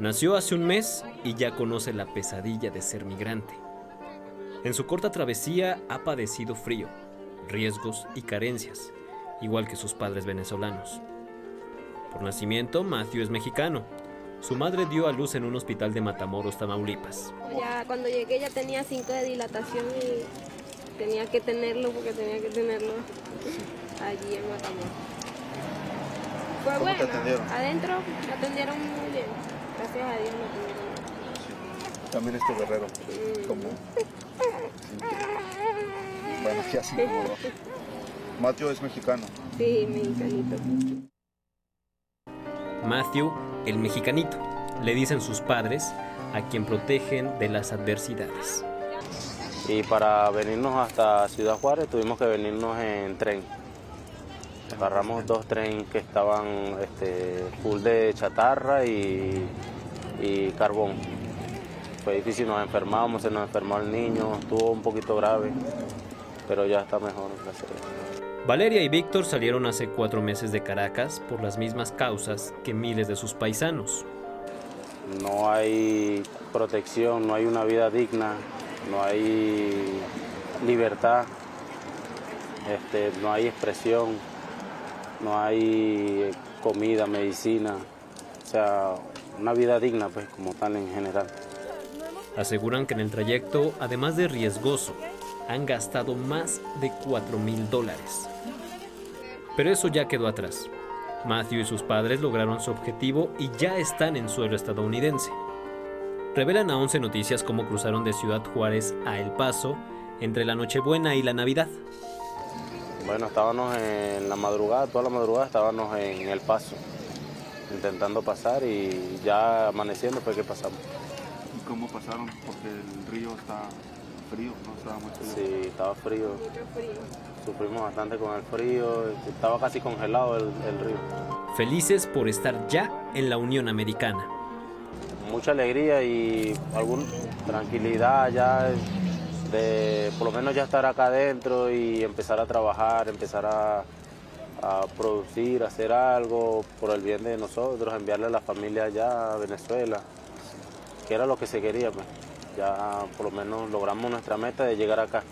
Nació hace un mes y ya conoce la pesadilla de ser migrante. En su corta travesía ha padecido frío, riesgos y carencias, igual que sus padres venezolanos. Por nacimiento, Matthew es mexicano su madre dio a luz en un hospital de Matamoros, Tamaulipas. Ya cuando llegué ya tenía 5 de dilatación y tenía que tenerlo porque tenía que tenerlo allí en Matamoros. Fue bueno. Te atendieron? Adentro me atendieron muy bien. Gracias a Dios me atendieron. También este guerrero. ¿Cómo? Bueno, ¿qué así Mateo es mexicano. Sí, mexicanito. Matthew el mexicanito, le dicen sus padres, a quien protegen de las adversidades. Y para venirnos hasta Ciudad Juárez tuvimos que venirnos en tren. Agarramos dos trenes que estaban este, full de chatarra y, carbón. Fue difícil, nos enfermamos, se nos enfermó el niño, estuvo un poquito grave, pero ya está mejor, gracias Valeria y Víctor salieron hace cuatro meses de Caracas por las mismas causas que miles de sus paisanos. No hay protección, no hay una vida digna, no hay libertad, este, no hay expresión, no hay comida, medicina, o sea, una vida digna pues como tal en general. Aseguran que en el trayecto, además de riesgoso, han gastado más de 4 mil dólares. Pero eso ya quedó atrás. Matthew y sus padres lograron su objetivo y ya están en suelo estadounidense. Revelan a 11 Noticias cómo cruzaron de Ciudad Juárez a El Paso entre la Nochebuena y la Navidad. Bueno, estábamos en la madrugada, toda la madrugada estábamos en El Paso, intentando pasar y ya amaneciendo fue que pasamos. ¿Y cómo pasaron? Porque el río está frío, ¿no? Estaba muy frío. Sí, estaba frío. Sufrimos bastante con el frío, estaba casi congelado el, el río. Felices por estar ya en la Unión Americana. Mucha alegría y alguna tranquilidad ya de por lo menos ya estar acá adentro y empezar a trabajar, empezar a, a producir, hacer algo por el bien de nosotros, enviarle a la familia allá a Venezuela, que era lo que se quería. Pues. Ya por lo menos logramos nuestra meta de llegar acá.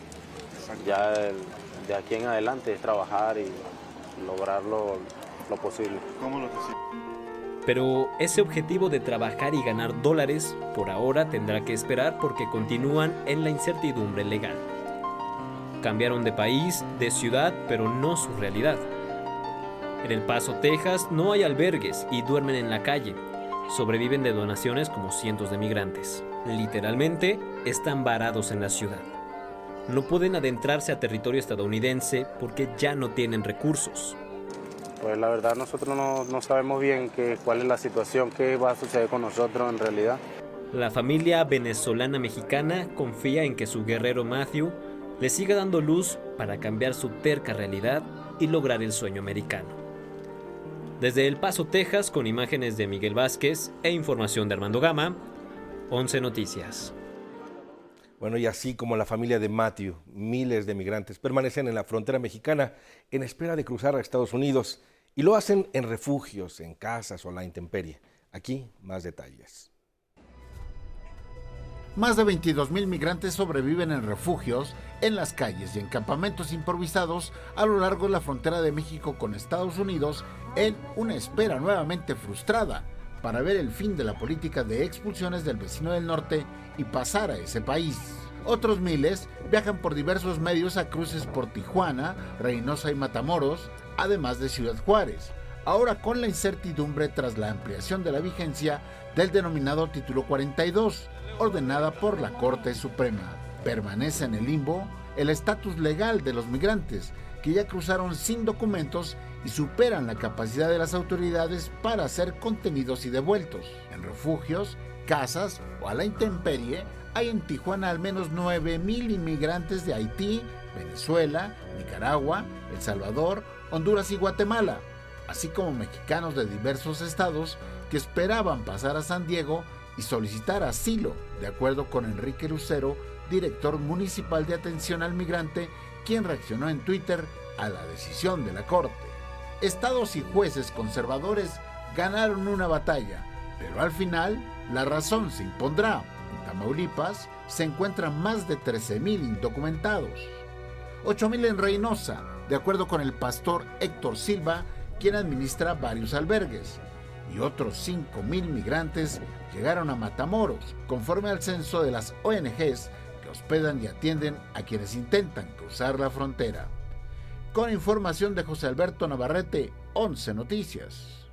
Ya de aquí en adelante es trabajar y lograr lo, lo posible. ¿Cómo lo Pero ese objetivo de trabajar y ganar dólares por ahora tendrá que esperar porque continúan en la incertidumbre legal. Cambiaron de país, de ciudad, pero no su realidad. En El Paso, Texas, no hay albergues y duermen en la calle. Sobreviven de donaciones como cientos de migrantes. Literalmente, están varados en la ciudad. No pueden adentrarse a territorio estadounidense porque ya no tienen recursos. Pues la verdad nosotros no, no sabemos bien qué, cuál es la situación, qué va a suceder con nosotros en realidad. La familia venezolana mexicana confía en que su guerrero Matthew le siga dando luz para cambiar su terca realidad y lograr el sueño americano. Desde El Paso, Texas, con imágenes de Miguel Vázquez e información de Armando Gama, 11 Noticias. Bueno, y así como la familia de Matthew, miles de migrantes permanecen en la frontera mexicana en espera de cruzar a Estados Unidos y lo hacen en refugios, en casas o a la intemperie. Aquí más detalles. Más de 22 mil migrantes sobreviven en refugios, en las calles y en campamentos improvisados a lo largo de la frontera de México con Estados Unidos en una espera nuevamente frustrada para ver el fin de la política de expulsiones del vecino del norte y pasar a ese país. Otros miles viajan por diversos medios a cruces por Tijuana, Reynosa y Matamoros, además de Ciudad Juárez, ahora con la incertidumbre tras la ampliación de la vigencia del denominado Título 42, ordenada por la Corte Suprema. Permanece en el limbo el estatus legal de los migrantes que ya cruzaron sin documentos y superan la capacidad de las autoridades para ser contenidos y devueltos. En refugios, casas o a la intemperie, hay en Tijuana al menos 9.000 inmigrantes de Haití, Venezuela, Nicaragua, El Salvador, Honduras y Guatemala, así como mexicanos de diversos estados que esperaban pasar a San Diego y solicitar asilo, de acuerdo con Enrique Lucero, director municipal de atención al migrante, quien reaccionó en Twitter a la decisión de la Corte. Estados y jueces conservadores ganaron una batalla, pero al final la razón se impondrá. En Tamaulipas se encuentran más de 13.000 indocumentados. 8.000 en Reynosa, de acuerdo con el pastor Héctor Silva, quien administra varios albergues. Y otros 5.000 migrantes llegaron a Matamoros, conforme al censo de las ONGs que hospedan y atienden a quienes intentan cruzar la frontera. Con información de José Alberto Navarrete, 11 Noticias.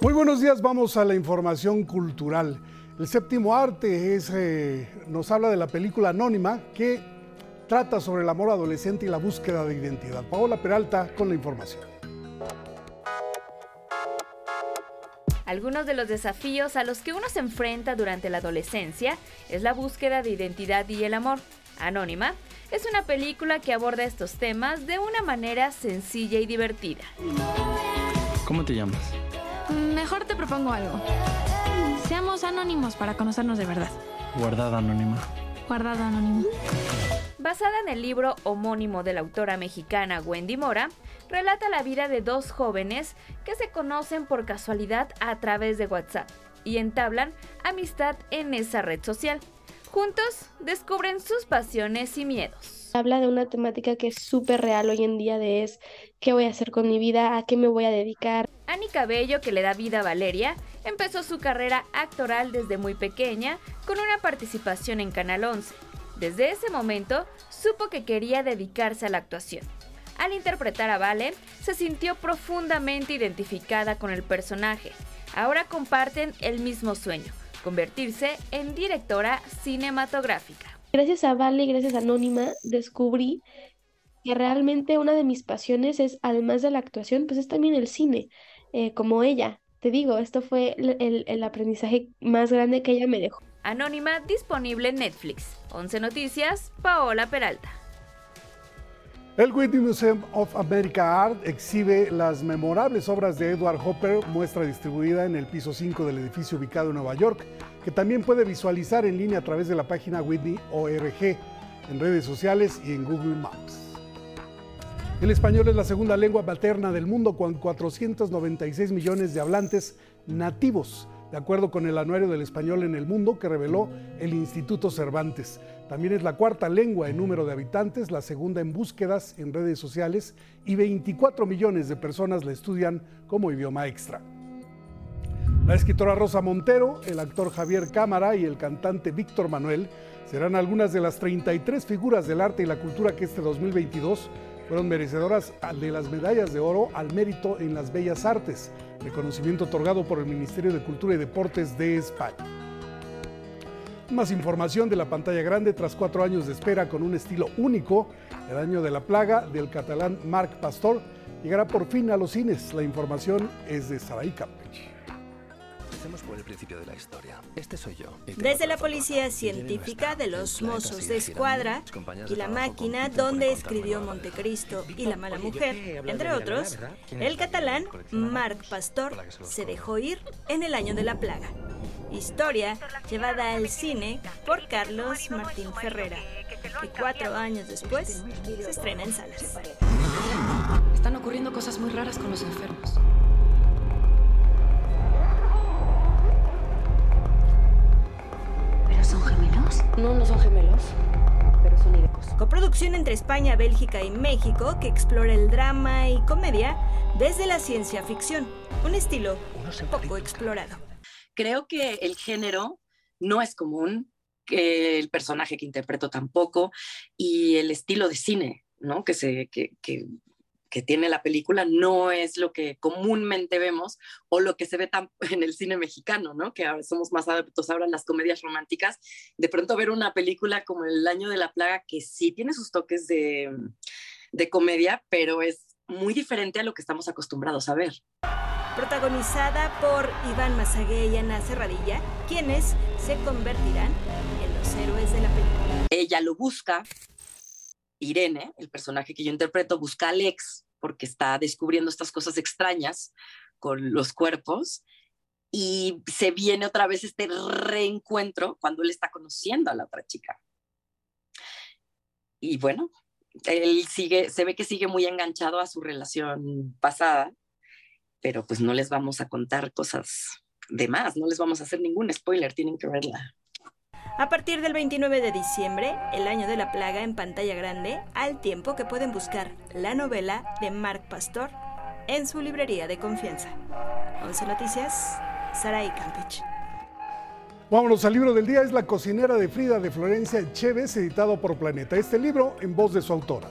Muy buenos días, vamos a la información cultural. El séptimo arte es, eh, nos habla de la película Anónima que trata sobre el amor adolescente y la búsqueda de identidad. Paola Peralta con la información. Algunos de los desafíos a los que uno se enfrenta durante la adolescencia es la búsqueda de identidad y el amor. Anónima es una película que aborda estos temas de una manera sencilla y divertida. ¿Cómo te llamas? Mejor te propongo algo. Seamos anónimos para conocernos de verdad. Guardada anónima. Guardado anónimo. Basada en el libro homónimo de la autora mexicana Wendy Mora, relata la vida de dos jóvenes que se conocen por casualidad a través de WhatsApp y entablan amistad en esa red social. Juntos descubren sus pasiones y miedos. Habla de una temática que es súper real hoy en día de es qué voy a hacer con mi vida, a qué me voy a dedicar. Ani Cabello, que le da vida a Valeria, empezó su carrera actoral desde muy pequeña con una participación en Canal 11. Desde ese momento supo que quería dedicarse a la actuación. Al interpretar a Vale, se sintió profundamente identificada con el personaje. Ahora comparten el mismo sueño, convertirse en directora cinematográfica. Gracias a Vale y gracias a Anónima descubrí que realmente una de mis pasiones es, además de la actuación, pues es también el cine, eh, como ella. Te digo, esto fue el, el aprendizaje más grande que ella me dejó. Anónima disponible en Netflix. 11 Noticias, Paola Peralta. El Whitney Museum of America Art exhibe las memorables obras de Edward Hopper, muestra distribuida en el piso 5 del edificio ubicado en Nueva York, que también puede visualizar en línea a través de la página Whitney.org, en redes sociales y en Google Maps. El español es la segunda lengua materna del mundo con 496 millones de hablantes nativos, de acuerdo con el Anuario del Español en el Mundo que reveló el Instituto Cervantes. También es la cuarta lengua en número de habitantes, la segunda en búsquedas en redes sociales y 24 millones de personas la estudian como idioma extra. La escritora Rosa Montero, el actor Javier Cámara y el cantante Víctor Manuel serán algunas de las 33 figuras del arte y la cultura que este 2022 fueron merecedoras de las medallas de oro al mérito en las bellas artes, reconocimiento otorgado por el Ministerio de Cultura y Deportes de España. Más información de la pantalla grande tras cuatro años de espera con un estilo único, El año de la plaga del catalán Marc Pastor llegará por fin a los cines. La información es de Saray Campech. por el principio de la historia. Este soy yo. Desde la policía científica de los Mozos de Escuadra y la máquina donde escribió Montecristo y La mala mujer, entre otros, el catalán Marc Pastor se dejó ir en el año de la plaga. Historia llevada al cine por Carlos Martín Ferrera, que cuatro años después se estrena en salas. Están ocurriendo cosas muy raras con los enfermos. Son gemelos? No, no son gemelos, pero son idénticos. Coproducción entre España, Bélgica y México que explora el drama y comedia desde la ciencia ficción, un estilo poco explorado. Creo que el género no es común, que el personaje que interpreto tampoco, y el estilo de cine ¿no? que, se, que, que, que tiene la película no es lo que comúnmente vemos o lo que se ve tan en el cine mexicano, ¿no? que ahora somos más adeptos ahora en las comedias románticas. De pronto ver una película como El año de la plaga, que sí tiene sus toques de, de comedia, pero es muy diferente a lo que estamos acostumbrados a ver protagonizada por Iván Mazagué y Ana Cerradilla, quienes se convertirán en los héroes de la película. Ella lo busca, Irene, el personaje que yo interpreto, busca a Alex porque está descubriendo estas cosas extrañas con los cuerpos y se viene otra vez este reencuentro cuando él está conociendo a la otra chica. Y bueno, él sigue, se ve que sigue muy enganchado a su relación pasada pero pues no les vamos a contar cosas de más, no les vamos a hacer ningún spoiler, tienen que verla. A partir del 29 de diciembre, El Año de la Plaga en pantalla grande, al tiempo que pueden buscar la novela de Marc Pastor en su librería de confianza. 11 Noticias, Saray Campich. Vámonos al libro del día, es La cocinera de Frida de Florencia Echeves, editado por Planeta. Este libro en voz de su autora.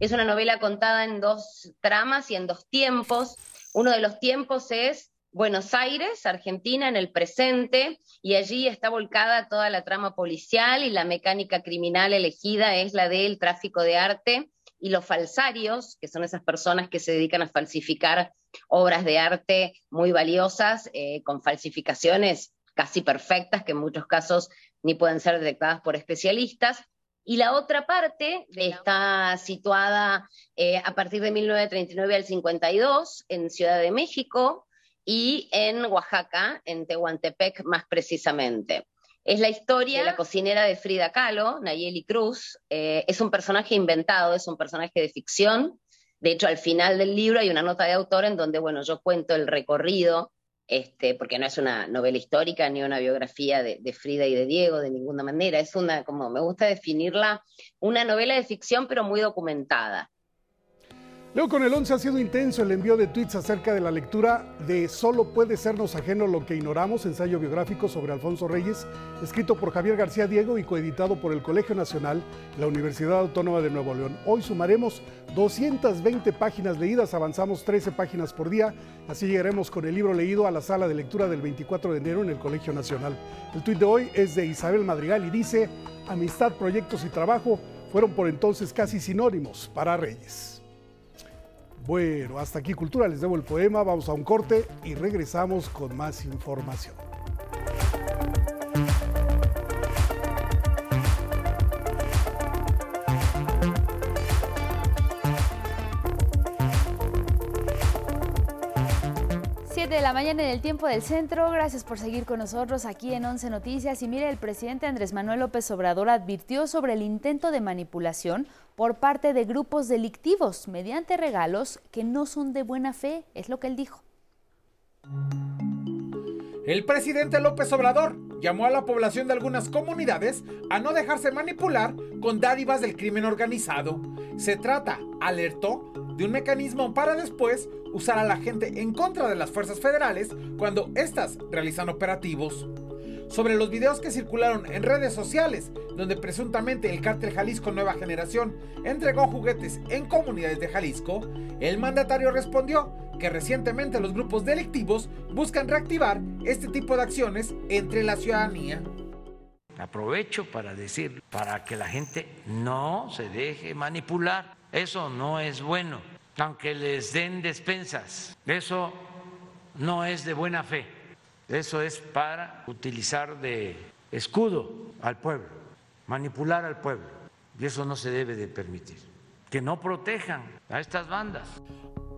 Es una novela contada en dos tramas y en dos tiempos. Uno de los tiempos es Buenos Aires, Argentina, en el presente, y allí está volcada toda la trama policial y la mecánica criminal elegida es la del tráfico de arte y los falsarios, que son esas personas que se dedican a falsificar obras de arte muy valiosas, eh, con falsificaciones casi perfectas, que en muchos casos ni pueden ser detectadas por especialistas. Y la otra parte está situada eh, a partir de 1939 al 52 en Ciudad de México y en Oaxaca, en Tehuantepec más precisamente. Es la historia de la cocinera de Frida Kahlo, Nayeli Cruz. Eh, es un personaje inventado, es un personaje de ficción. De hecho, al final del libro hay una nota de autor en donde, bueno, yo cuento el recorrido este, porque no es una novela histórica ni una biografía de, de, Frida y de Diego de ninguna manera, es una, como me gusta definirla, una novela de ficción pero muy documentada. Leo con el 11 ha sido intenso el envío de tweets acerca de la lectura de Solo puede sernos ajeno lo que ignoramos, ensayo biográfico sobre Alfonso Reyes, escrito por Javier García Diego y coeditado por el Colegio Nacional, la Universidad Autónoma de Nuevo León. Hoy sumaremos 220 páginas leídas, avanzamos 13 páginas por día, así llegaremos con el libro leído a la sala de lectura del 24 de enero en el Colegio Nacional. El tuit de hoy es de Isabel Madrigal y dice, amistad, proyectos y trabajo fueron por entonces casi sinónimos para Reyes. Bueno, hasta aquí Cultura, les debo el poema, vamos a un corte y regresamos con más información. De la mañana en el tiempo del centro. Gracias por seguir con nosotros aquí en 11 Noticias. Y mire, el presidente Andrés Manuel López Obrador advirtió sobre el intento de manipulación por parte de grupos delictivos mediante regalos que no son de buena fe, es lo que él dijo. El presidente López Obrador llamó a la población de algunas comunidades a no dejarse manipular con dádivas del crimen organizado. Se trata, alertó, de un mecanismo para después usar a la gente en contra de las fuerzas federales cuando éstas realizan operativos. Sobre los videos que circularon en redes sociales, donde presuntamente el cártel Jalisco Nueva Generación entregó juguetes en comunidades de Jalisco, el mandatario respondió que recientemente los grupos delictivos buscan reactivar este tipo de acciones entre la ciudadanía. Aprovecho para decir, para que la gente no se deje manipular. Eso no es bueno, aunque les den despensas. Eso no es de buena fe. Eso es para utilizar de escudo al pueblo, manipular al pueblo. Y eso no se debe de permitir. Que no protejan a estas bandas.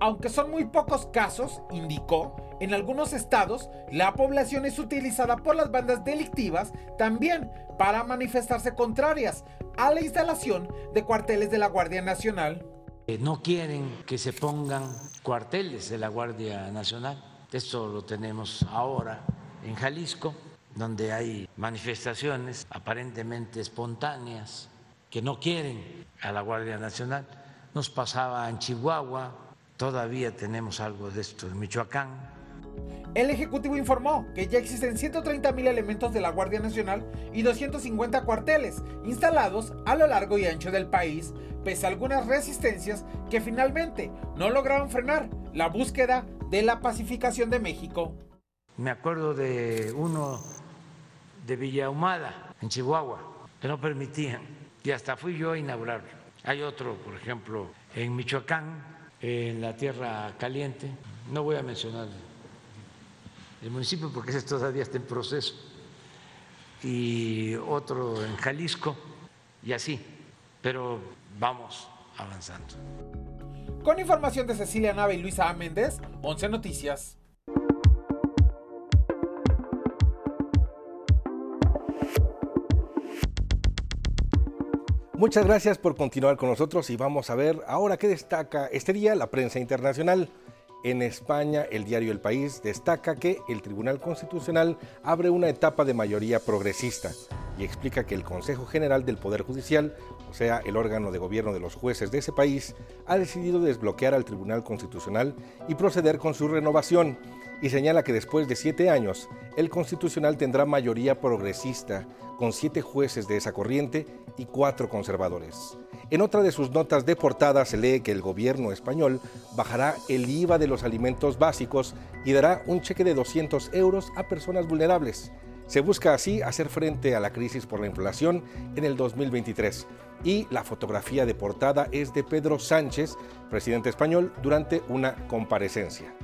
Aunque son muy pocos casos, indicó, en algunos estados la población es utilizada por las bandas delictivas también para manifestarse contrarias a la instalación de cuarteles de la Guardia Nacional. No quieren que se pongan cuarteles de la Guardia Nacional. Esto lo tenemos ahora en Jalisco, donde hay manifestaciones aparentemente espontáneas que no quieren a la Guardia Nacional. Nos pasaba en Chihuahua, Todavía tenemos algo de esto en Michoacán. El Ejecutivo informó que ya existen 130 mil elementos de la Guardia Nacional y 250 cuarteles instalados a lo largo y ancho del país, pese a algunas resistencias que finalmente no lograron frenar la búsqueda de la pacificación de México. Me acuerdo de uno de Villahumada, en Chihuahua, que no permitían, y hasta fui yo a inaugurarlo. Hay otro, por ejemplo, en Michoacán, en la Tierra Caliente. No voy a mencionar el municipio porque ese todavía está en proceso. Y otro en Jalisco y así. Pero vamos avanzando. Con información de Cecilia Nave y Luisa A. Méndez, 11 Noticias. Muchas gracias por continuar con nosotros y vamos a ver ahora qué destaca este día la prensa internacional. En España, el diario El País destaca que el Tribunal Constitucional abre una etapa de mayoría progresista y explica que el Consejo General del Poder Judicial, o sea, el órgano de gobierno de los jueces de ese país, ha decidido desbloquear al Tribunal Constitucional y proceder con su renovación y señala que después de siete años, el Constitucional tendrá mayoría progresista, con siete jueces de esa corriente y cuatro conservadores. En otra de sus notas de portada se lee que el gobierno español bajará el IVA de los alimentos básicos y dará un cheque de 200 euros a personas vulnerables. Se busca así hacer frente a la crisis por la inflación en el 2023. Y la fotografía de portada es de Pedro Sánchez, presidente español, durante una comparecencia.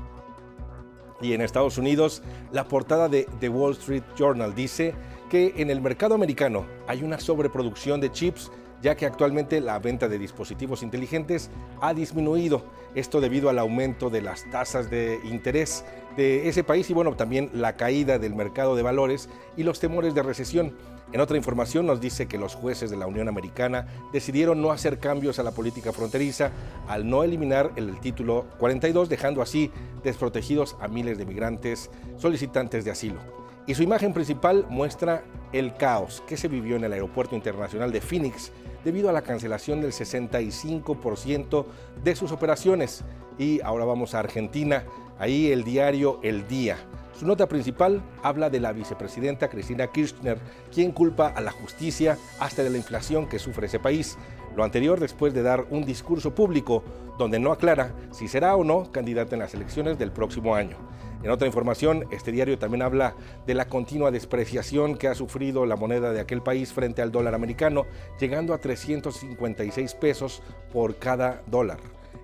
Y en Estados Unidos, la portada de The Wall Street Journal dice que en el mercado americano hay una sobreproducción de chips ya que actualmente la venta de dispositivos inteligentes ha disminuido, esto debido al aumento de las tasas de interés de ese país y bueno, también la caída del mercado de valores y los temores de recesión. En otra información nos dice que los jueces de la Unión Americana decidieron no hacer cambios a la política fronteriza al no eliminar el título 42, dejando así desprotegidos a miles de migrantes solicitantes de asilo. Y su imagen principal muestra el caos que se vivió en el Aeropuerto Internacional de Phoenix debido a la cancelación del 65% de sus operaciones. Y ahora vamos a Argentina, ahí el diario El Día su nota principal habla de la vicepresidenta Cristina Kirchner, quien culpa a la justicia hasta de la inflación que sufre ese país. Lo anterior después de dar un discurso público donde no aclara si será o no candidata en las elecciones del próximo año. En otra información, este diario también habla de la continua despreciación que ha sufrido la moneda de aquel país frente al dólar americano, llegando a 356 pesos por cada dólar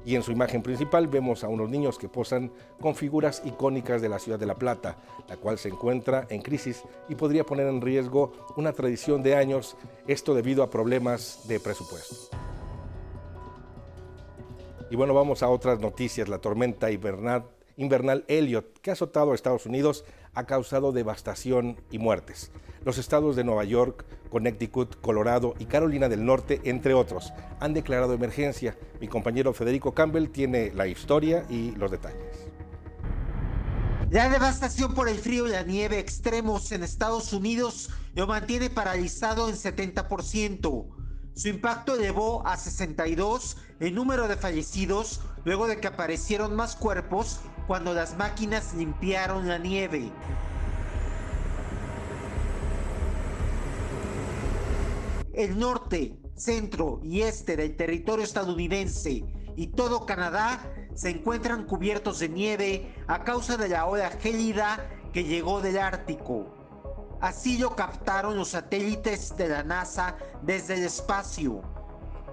y en su imagen principal vemos a unos niños que posan con figuras icónicas de la ciudad de La Plata, la cual se encuentra en crisis y podría poner en riesgo una tradición de años, esto debido a problemas de presupuesto. Y bueno, vamos a otras noticias. La tormenta invernal, invernal Elliot, que ha azotado a Estados Unidos, ha causado devastación y muertes. Los estados de Nueva York, Connecticut, Colorado y Carolina del Norte, entre otros, han declarado emergencia. Mi compañero Federico Campbell tiene la historia y los detalles. La devastación por el frío y la nieve extremos en Estados Unidos lo mantiene paralizado en 70%. Su impacto elevó a 62 el número de fallecidos luego de que aparecieron más cuerpos cuando las máquinas limpiaron la nieve. El norte, centro y este del territorio estadounidense y todo Canadá se encuentran cubiertos de nieve a causa de la ola gélida que llegó del Ártico. Así lo captaron los satélites de la NASA desde el espacio.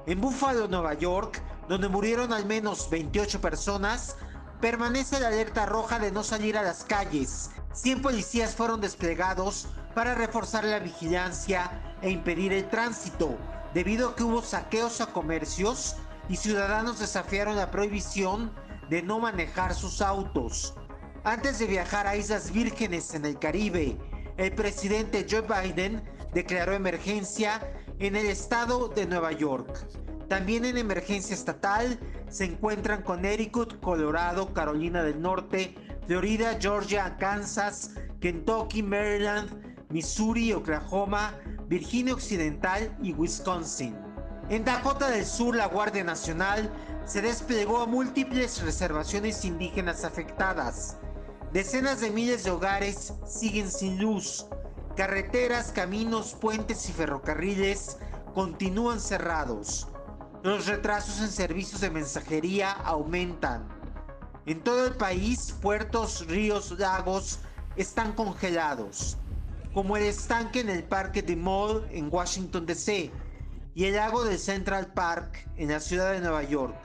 En Buffalo, Nueva York, donde murieron al menos 28 personas, permanece la alerta roja de no salir a las calles. 100 policías fueron desplegados para reforzar la vigilancia e impedir el tránsito, debido a que hubo saqueos a comercios y ciudadanos desafiaron la prohibición de no manejar sus autos. Antes de viajar a Islas Vírgenes en el Caribe, el presidente Joe Biden declaró emergencia en el estado de Nueva York. También en emergencia estatal se encuentran Connecticut, Colorado, Carolina del Norte, Florida, Georgia, Kansas, Kentucky, Maryland, Missouri, Oklahoma, Virginia Occidental y Wisconsin. En Dakota del Sur, la Guardia Nacional se desplegó a múltiples reservaciones indígenas afectadas. Decenas de miles de hogares siguen sin luz. Carreteras, caminos, puentes y ferrocarriles continúan cerrados. Los retrasos en servicios de mensajería aumentan. En todo el país, puertos, ríos, lagos están congelados, como el estanque en el Parque de Mall en Washington, D.C y el lago del Central Park en la ciudad de Nueva York.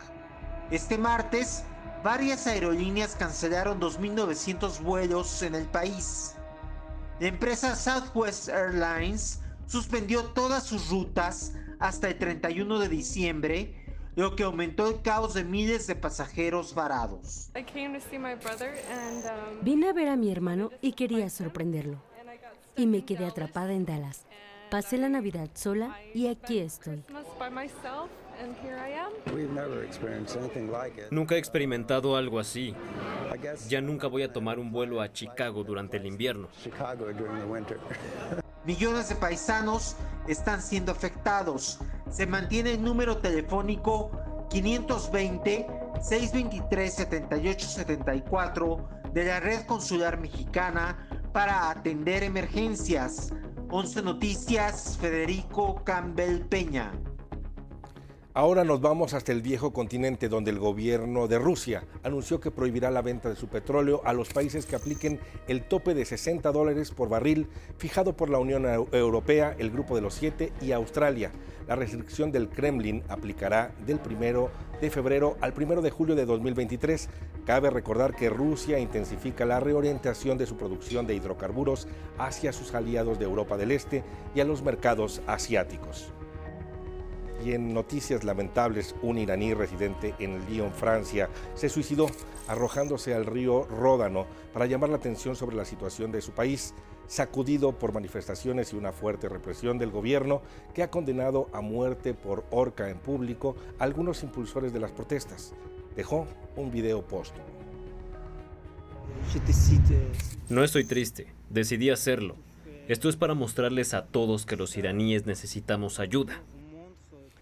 Este martes, varias aerolíneas cancelaron 2.900 vuelos en el país. La empresa Southwest Airlines suspendió todas sus rutas hasta el 31 de diciembre, lo que aumentó el caos de miles de pasajeros varados. Um, Vine a ver a mi hermano y quería sorprenderlo. Y me quedé atrapada en Dallas. Pasé la Navidad sola y aquí estoy. Nunca he experimentado algo así. Ya nunca voy a tomar un vuelo a Chicago durante el invierno. Millones de paisanos están siendo afectados. Se mantiene el número telefónico 520-623-7874 de la red consular mexicana para atender emergencias. 11 Noticias, Federico Campbell Peña. Ahora nos vamos hasta el viejo continente donde el gobierno de Rusia anunció que prohibirá la venta de su petróleo a los países que apliquen el tope de 60 dólares por barril fijado por la Unión Europea, el Grupo de los Siete y Australia. La restricción del Kremlin aplicará del 1 de febrero al 1 de julio de 2023. Cabe recordar que Rusia intensifica la reorientación de su producción de hidrocarburos hacia sus aliados de Europa del Este y a los mercados asiáticos. Y en noticias lamentables, un iraní residente en Lyon, Francia, se suicidó arrojándose al río Ródano para llamar la atención sobre la situación de su país sacudido por manifestaciones y una fuerte represión del gobierno que ha condenado a muerte por horca en público a algunos impulsores de las protestas. Dejó un video póstumo. No estoy triste, decidí hacerlo. Esto es para mostrarles a todos que los iraníes necesitamos ayuda.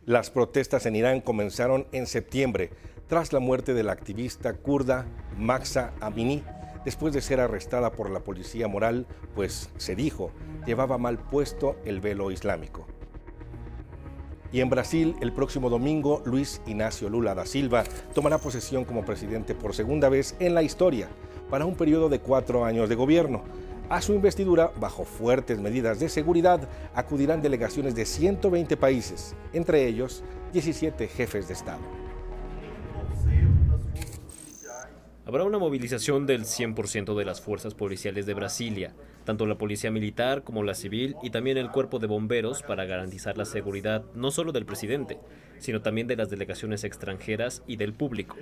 Las protestas en Irán comenzaron en septiembre, tras la muerte de la activista kurda Maxa Amini, después de ser arrestada por la policía moral, pues se dijo llevaba mal puesto el velo islámico. Y en Brasil, el próximo domingo, Luis Ignacio Lula da Silva tomará posesión como presidente por segunda vez en la historia, para un periodo de cuatro años de gobierno. A su investidura, bajo fuertes medidas de seguridad, acudirán delegaciones de 120 países, entre ellos 17 jefes de Estado. Habrá una movilización del 100% de las fuerzas policiales de Brasilia, tanto la policía militar como la civil y también el cuerpo de bomberos para garantizar la seguridad no solo del presidente, sino también de las delegaciones extranjeras y del público.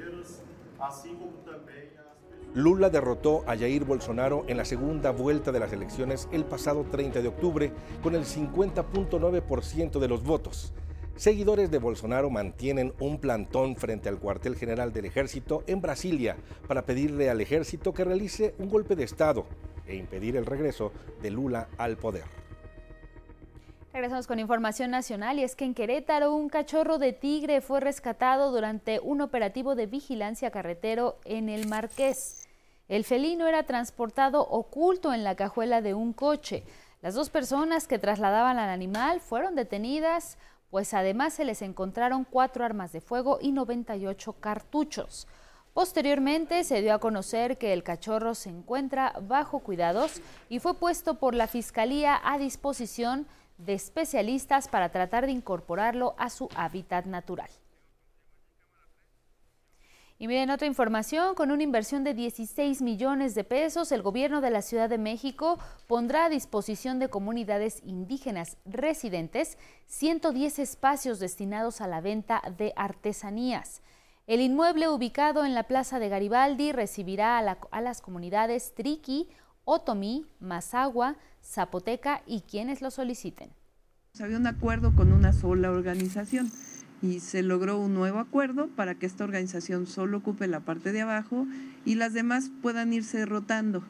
Lula derrotó a Jair Bolsonaro en la segunda vuelta de las elecciones el pasado 30 de octubre con el 50.9% de los votos. Seguidores de Bolsonaro mantienen un plantón frente al cuartel general del ejército en Brasilia para pedirle al ejército que realice un golpe de Estado e impedir el regreso de Lula al poder. Regresamos con información nacional y es que en Querétaro un cachorro de tigre fue rescatado durante un operativo de vigilancia carretero en el Marqués. El felino era transportado oculto en la cajuela de un coche. Las dos personas que trasladaban al animal fueron detenidas, pues además se les encontraron cuatro armas de fuego y 98 cartuchos. Posteriormente se dio a conocer que el cachorro se encuentra bajo cuidados y fue puesto por la Fiscalía a disposición de especialistas para tratar de incorporarlo a su hábitat natural. Y miren otra información, con una inversión de 16 millones de pesos, el gobierno de la Ciudad de México pondrá a disposición de comunidades indígenas residentes 110 espacios destinados a la venta de artesanías. El inmueble ubicado en la Plaza de Garibaldi recibirá a, las comunidades Triqui, Otomí, Mazagua, Zapoteca y quienes lo soliciten. Había un acuerdo con una sola organización y se logró un nuevo acuerdo para que esta organización solo ocupe la parte de abajo y las demás puedan irse rotando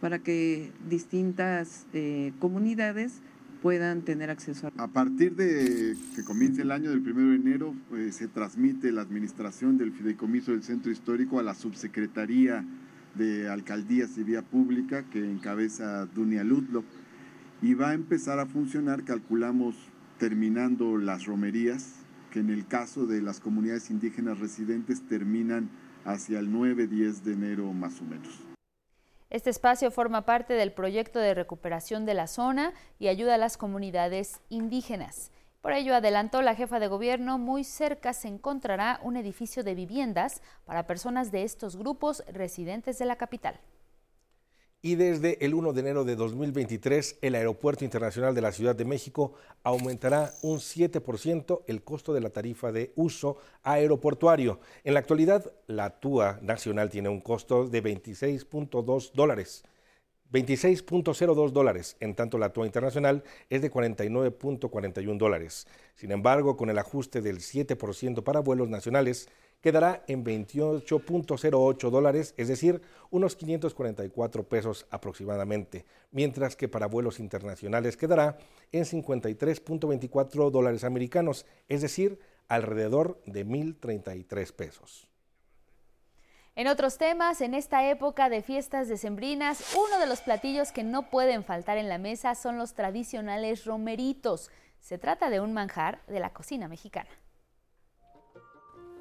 para que distintas eh, comunidades puedan tener acceso a... A partir de que comience el año del 1 de enero, pues, se transmite la administración del fideicomiso del centro histórico a la subsecretaría de Alcaldías y Vía Pública que encabeza Dunia Ludlow y va a empezar a funcionar, calculamos, terminando las romerías, que en el caso de las comunidades indígenas residentes terminan hacia el 9-10 de enero más o menos. Este espacio forma parte del proyecto de recuperación de la zona y ayuda a las comunidades indígenas. Por ello, adelantó la jefa de gobierno, muy cerca se encontrará un edificio de viviendas para personas de estos grupos residentes de la capital y desde el 1 de enero de 2023 el Aeropuerto Internacional de la Ciudad de México aumentará un 7% el costo de la tarifa de uso aeroportuario. En la actualidad, la TUA nacional tiene un costo de 26.2 dólares. 26.02 dólares, en tanto la TUA internacional es de 49.41 dólares. Sin embargo, con el ajuste del 7% para vuelos nacionales, quedará en 28.08 dólares, es decir, unos 544 pesos aproximadamente, mientras que para vuelos internacionales quedará en 53.24 dólares americanos, es decir, alrededor de 1.033 pesos. En otros temas, en esta época de fiestas decembrinas, uno de los platillos que no pueden faltar en la mesa son los tradicionales romeritos. Se trata de un manjar de la cocina mexicana.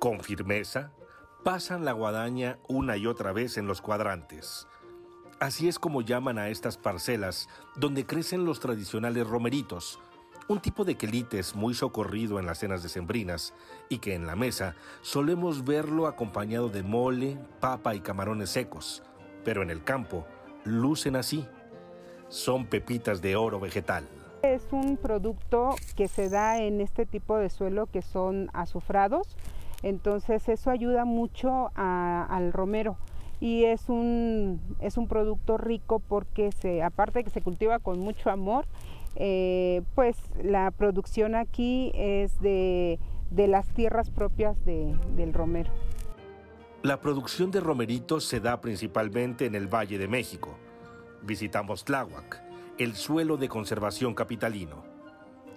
Con firmeza, pasan la guadaña una y otra vez en los cuadrantes. Así es como llaman a estas parcelas donde crecen los tradicionales romeritos, un tipo de quelites muy socorrido en las cenas decembrinas y que en la mesa solemos verlo acompañado de mole, papa y camarones secos, pero en el campo lucen así. Son pepitas de oro vegetal. Es un producto que se da en este tipo de suelo que son azufrados entonces eso ayuda mucho al romero y es un, es un producto rico porque se, aparte de que se cultiva con mucho amor, eh, pues la producción aquí es de, las tierras propias del romero. La producción de romeritos se da principalmente en el Valle de México. Visitamos Tláhuac, el suelo de conservación capitalino.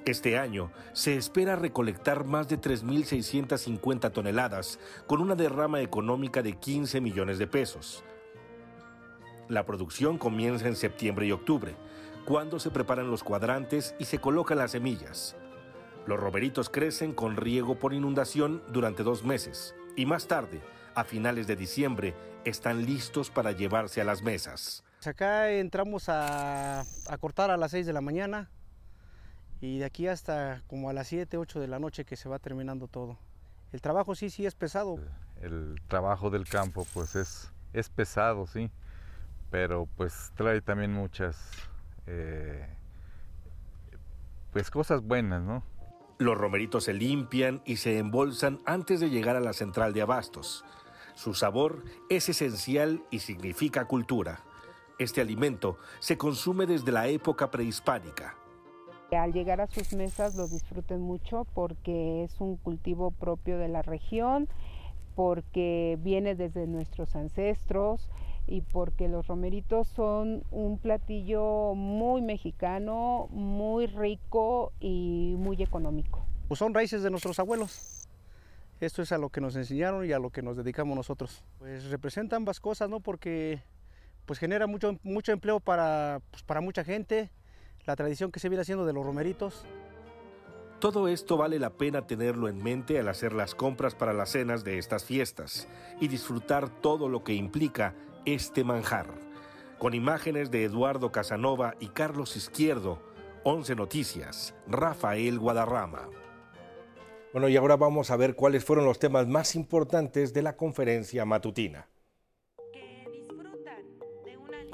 Este año se espera recolectar más de 3.650 toneladas con una derrama económica de 15 millones de pesos. La producción comienza en septiembre y octubre, cuando se preparan los cuadrantes y se colocan las semillas. Los romeritos crecen con riego por inundación durante dos meses y más tarde, a finales de diciembre, están listos para llevarse a las mesas. Acá entramos a cortar a las 6 de la mañana, y de aquí hasta como a las 7, 8 de la noche que se va terminando todo. El trabajo sí, sí es pesado. El trabajo del campo pues es, es pesado, sí, pero pues trae también muchas eh, pues cosas buenas, ¿no? Los romeritos se limpian y se embolsan antes de llegar a la central de abastos. Su sabor es esencial y significa cultura. Este alimento se consume desde la época prehispánica. Al llegar a sus mesas lo disfruten mucho porque es un cultivo propio de la región, porque viene desde nuestros ancestros y porque los romeritos son un platillo muy mexicano, muy rico y muy económico. Pues son raíces de nuestros abuelos. Esto es a lo que nos enseñaron y a lo que nos dedicamos nosotros. Pues representa ambas cosas, ¿no? Porque pues genera mucho, mucho empleo para, pues, para mucha gente, la tradición que se viene haciendo de los romeritos. Todo esto vale la pena tenerlo en mente al hacer las compras para las cenas de estas fiestas y disfrutar todo lo que implica este manjar. Con imágenes de Eduardo Casanova y Carlos Izquierdo, 11 Noticias, Rafael Guadarrama. Bueno, y ahora vamos a ver cuáles fueron los temas más importantes de la conferencia matutina.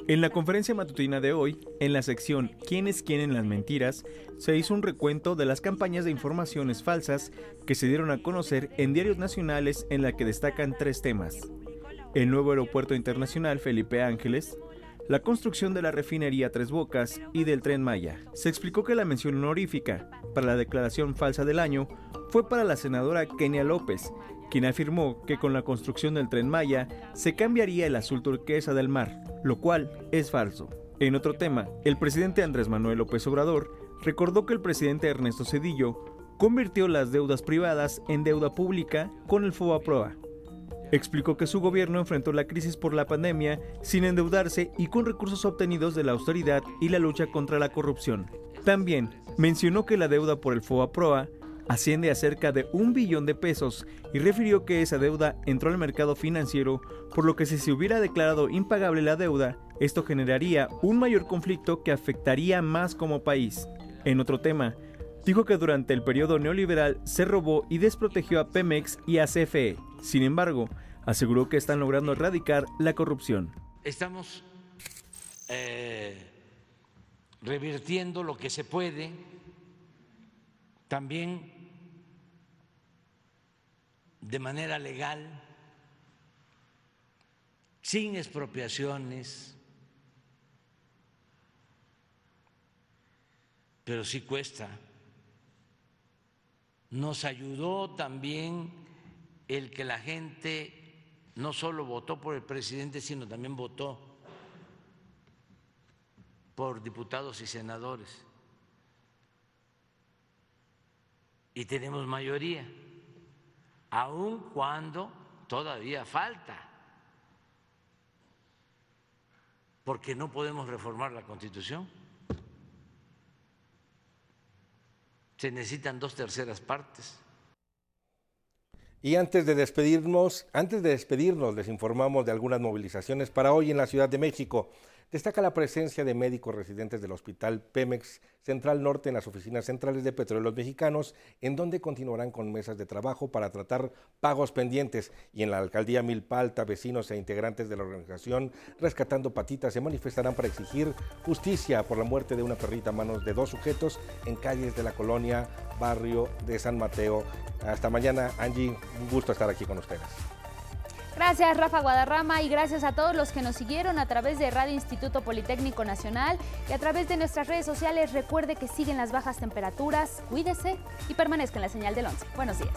En la conferencia matutina de hoy, en la sección ¿Quiénes quieren las mentiras?, se hizo un recuento de las campañas de informaciones falsas que se dieron a conocer en diarios nacionales en la que destacan tres temas. El nuevo aeropuerto internacional Felipe Ángeles, la construcción de la refinería Tres Bocas y del tren Maya. Se explicó que la mención honorífica para la declaración falsa del año fue para la senadora Kenia López, quien afirmó que con la construcción del tren Maya se cambiaría el azul turquesa del mar, lo cual es falso. En otro tema, el presidente Andrés Manuel López Obrador recordó que el presidente Ernesto Cedillo convirtió las deudas privadas en deuda pública con el FOBAPROA. Explicó que su gobierno enfrentó la crisis por la pandemia sin endeudarse y con recursos obtenidos de la austeridad y la lucha contra la corrupción. También mencionó que la deuda por el FOBAPROA asciende a cerca de un billón de pesos y refirió que esa deuda entró al mercado financiero, por lo que si se hubiera declarado impagable la deuda, esto generaría un mayor conflicto que afectaría más como país. En otro tema, dijo que durante el periodo neoliberal se robó y desprotegió a Pemex y a CFE. Sin embargo, aseguró que están logrando erradicar la corrupción. Estamos eh, revirtiendo lo que se puede también de manera legal, sin expropiaciones, pero sí cuesta. Nos ayudó también el que la gente no solo votó por el presidente, sino también votó por diputados y senadores. y tenemos mayoría, aun cuando todavía falta, porque no podemos reformar la Constitución. Se necesitan dos terceras partes. Y antes de despedirnos, antes de despedirnos, les informamos de algunas movilizaciones para hoy en la Ciudad de México. Destaca la presencia de médicos residentes del Hospital Pemex Central Norte en las oficinas centrales de Petróleos Mexicanos, en donde continuarán con mesas de trabajo para tratar pagos pendientes. Y en la alcaldía Milpalta, vecinos e integrantes de la organización Rescatando Patitas se manifestarán para exigir justicia por la muerte de una perrita a manos de dos sujetos en calles de la colonia Barrio de San Mateo. Hasta mañana, Angie, un gusto estar aquí con ustedes. Gracias Rafa Guadarrama y gracias a todos los que nos siguieron a través de Radio Instituto Politécnico Nacional y a través de nuestras redes sociales. Recuerde que siguen las bajas temperaturas, cuídese y permanezca en la señal del 11. Buenos días.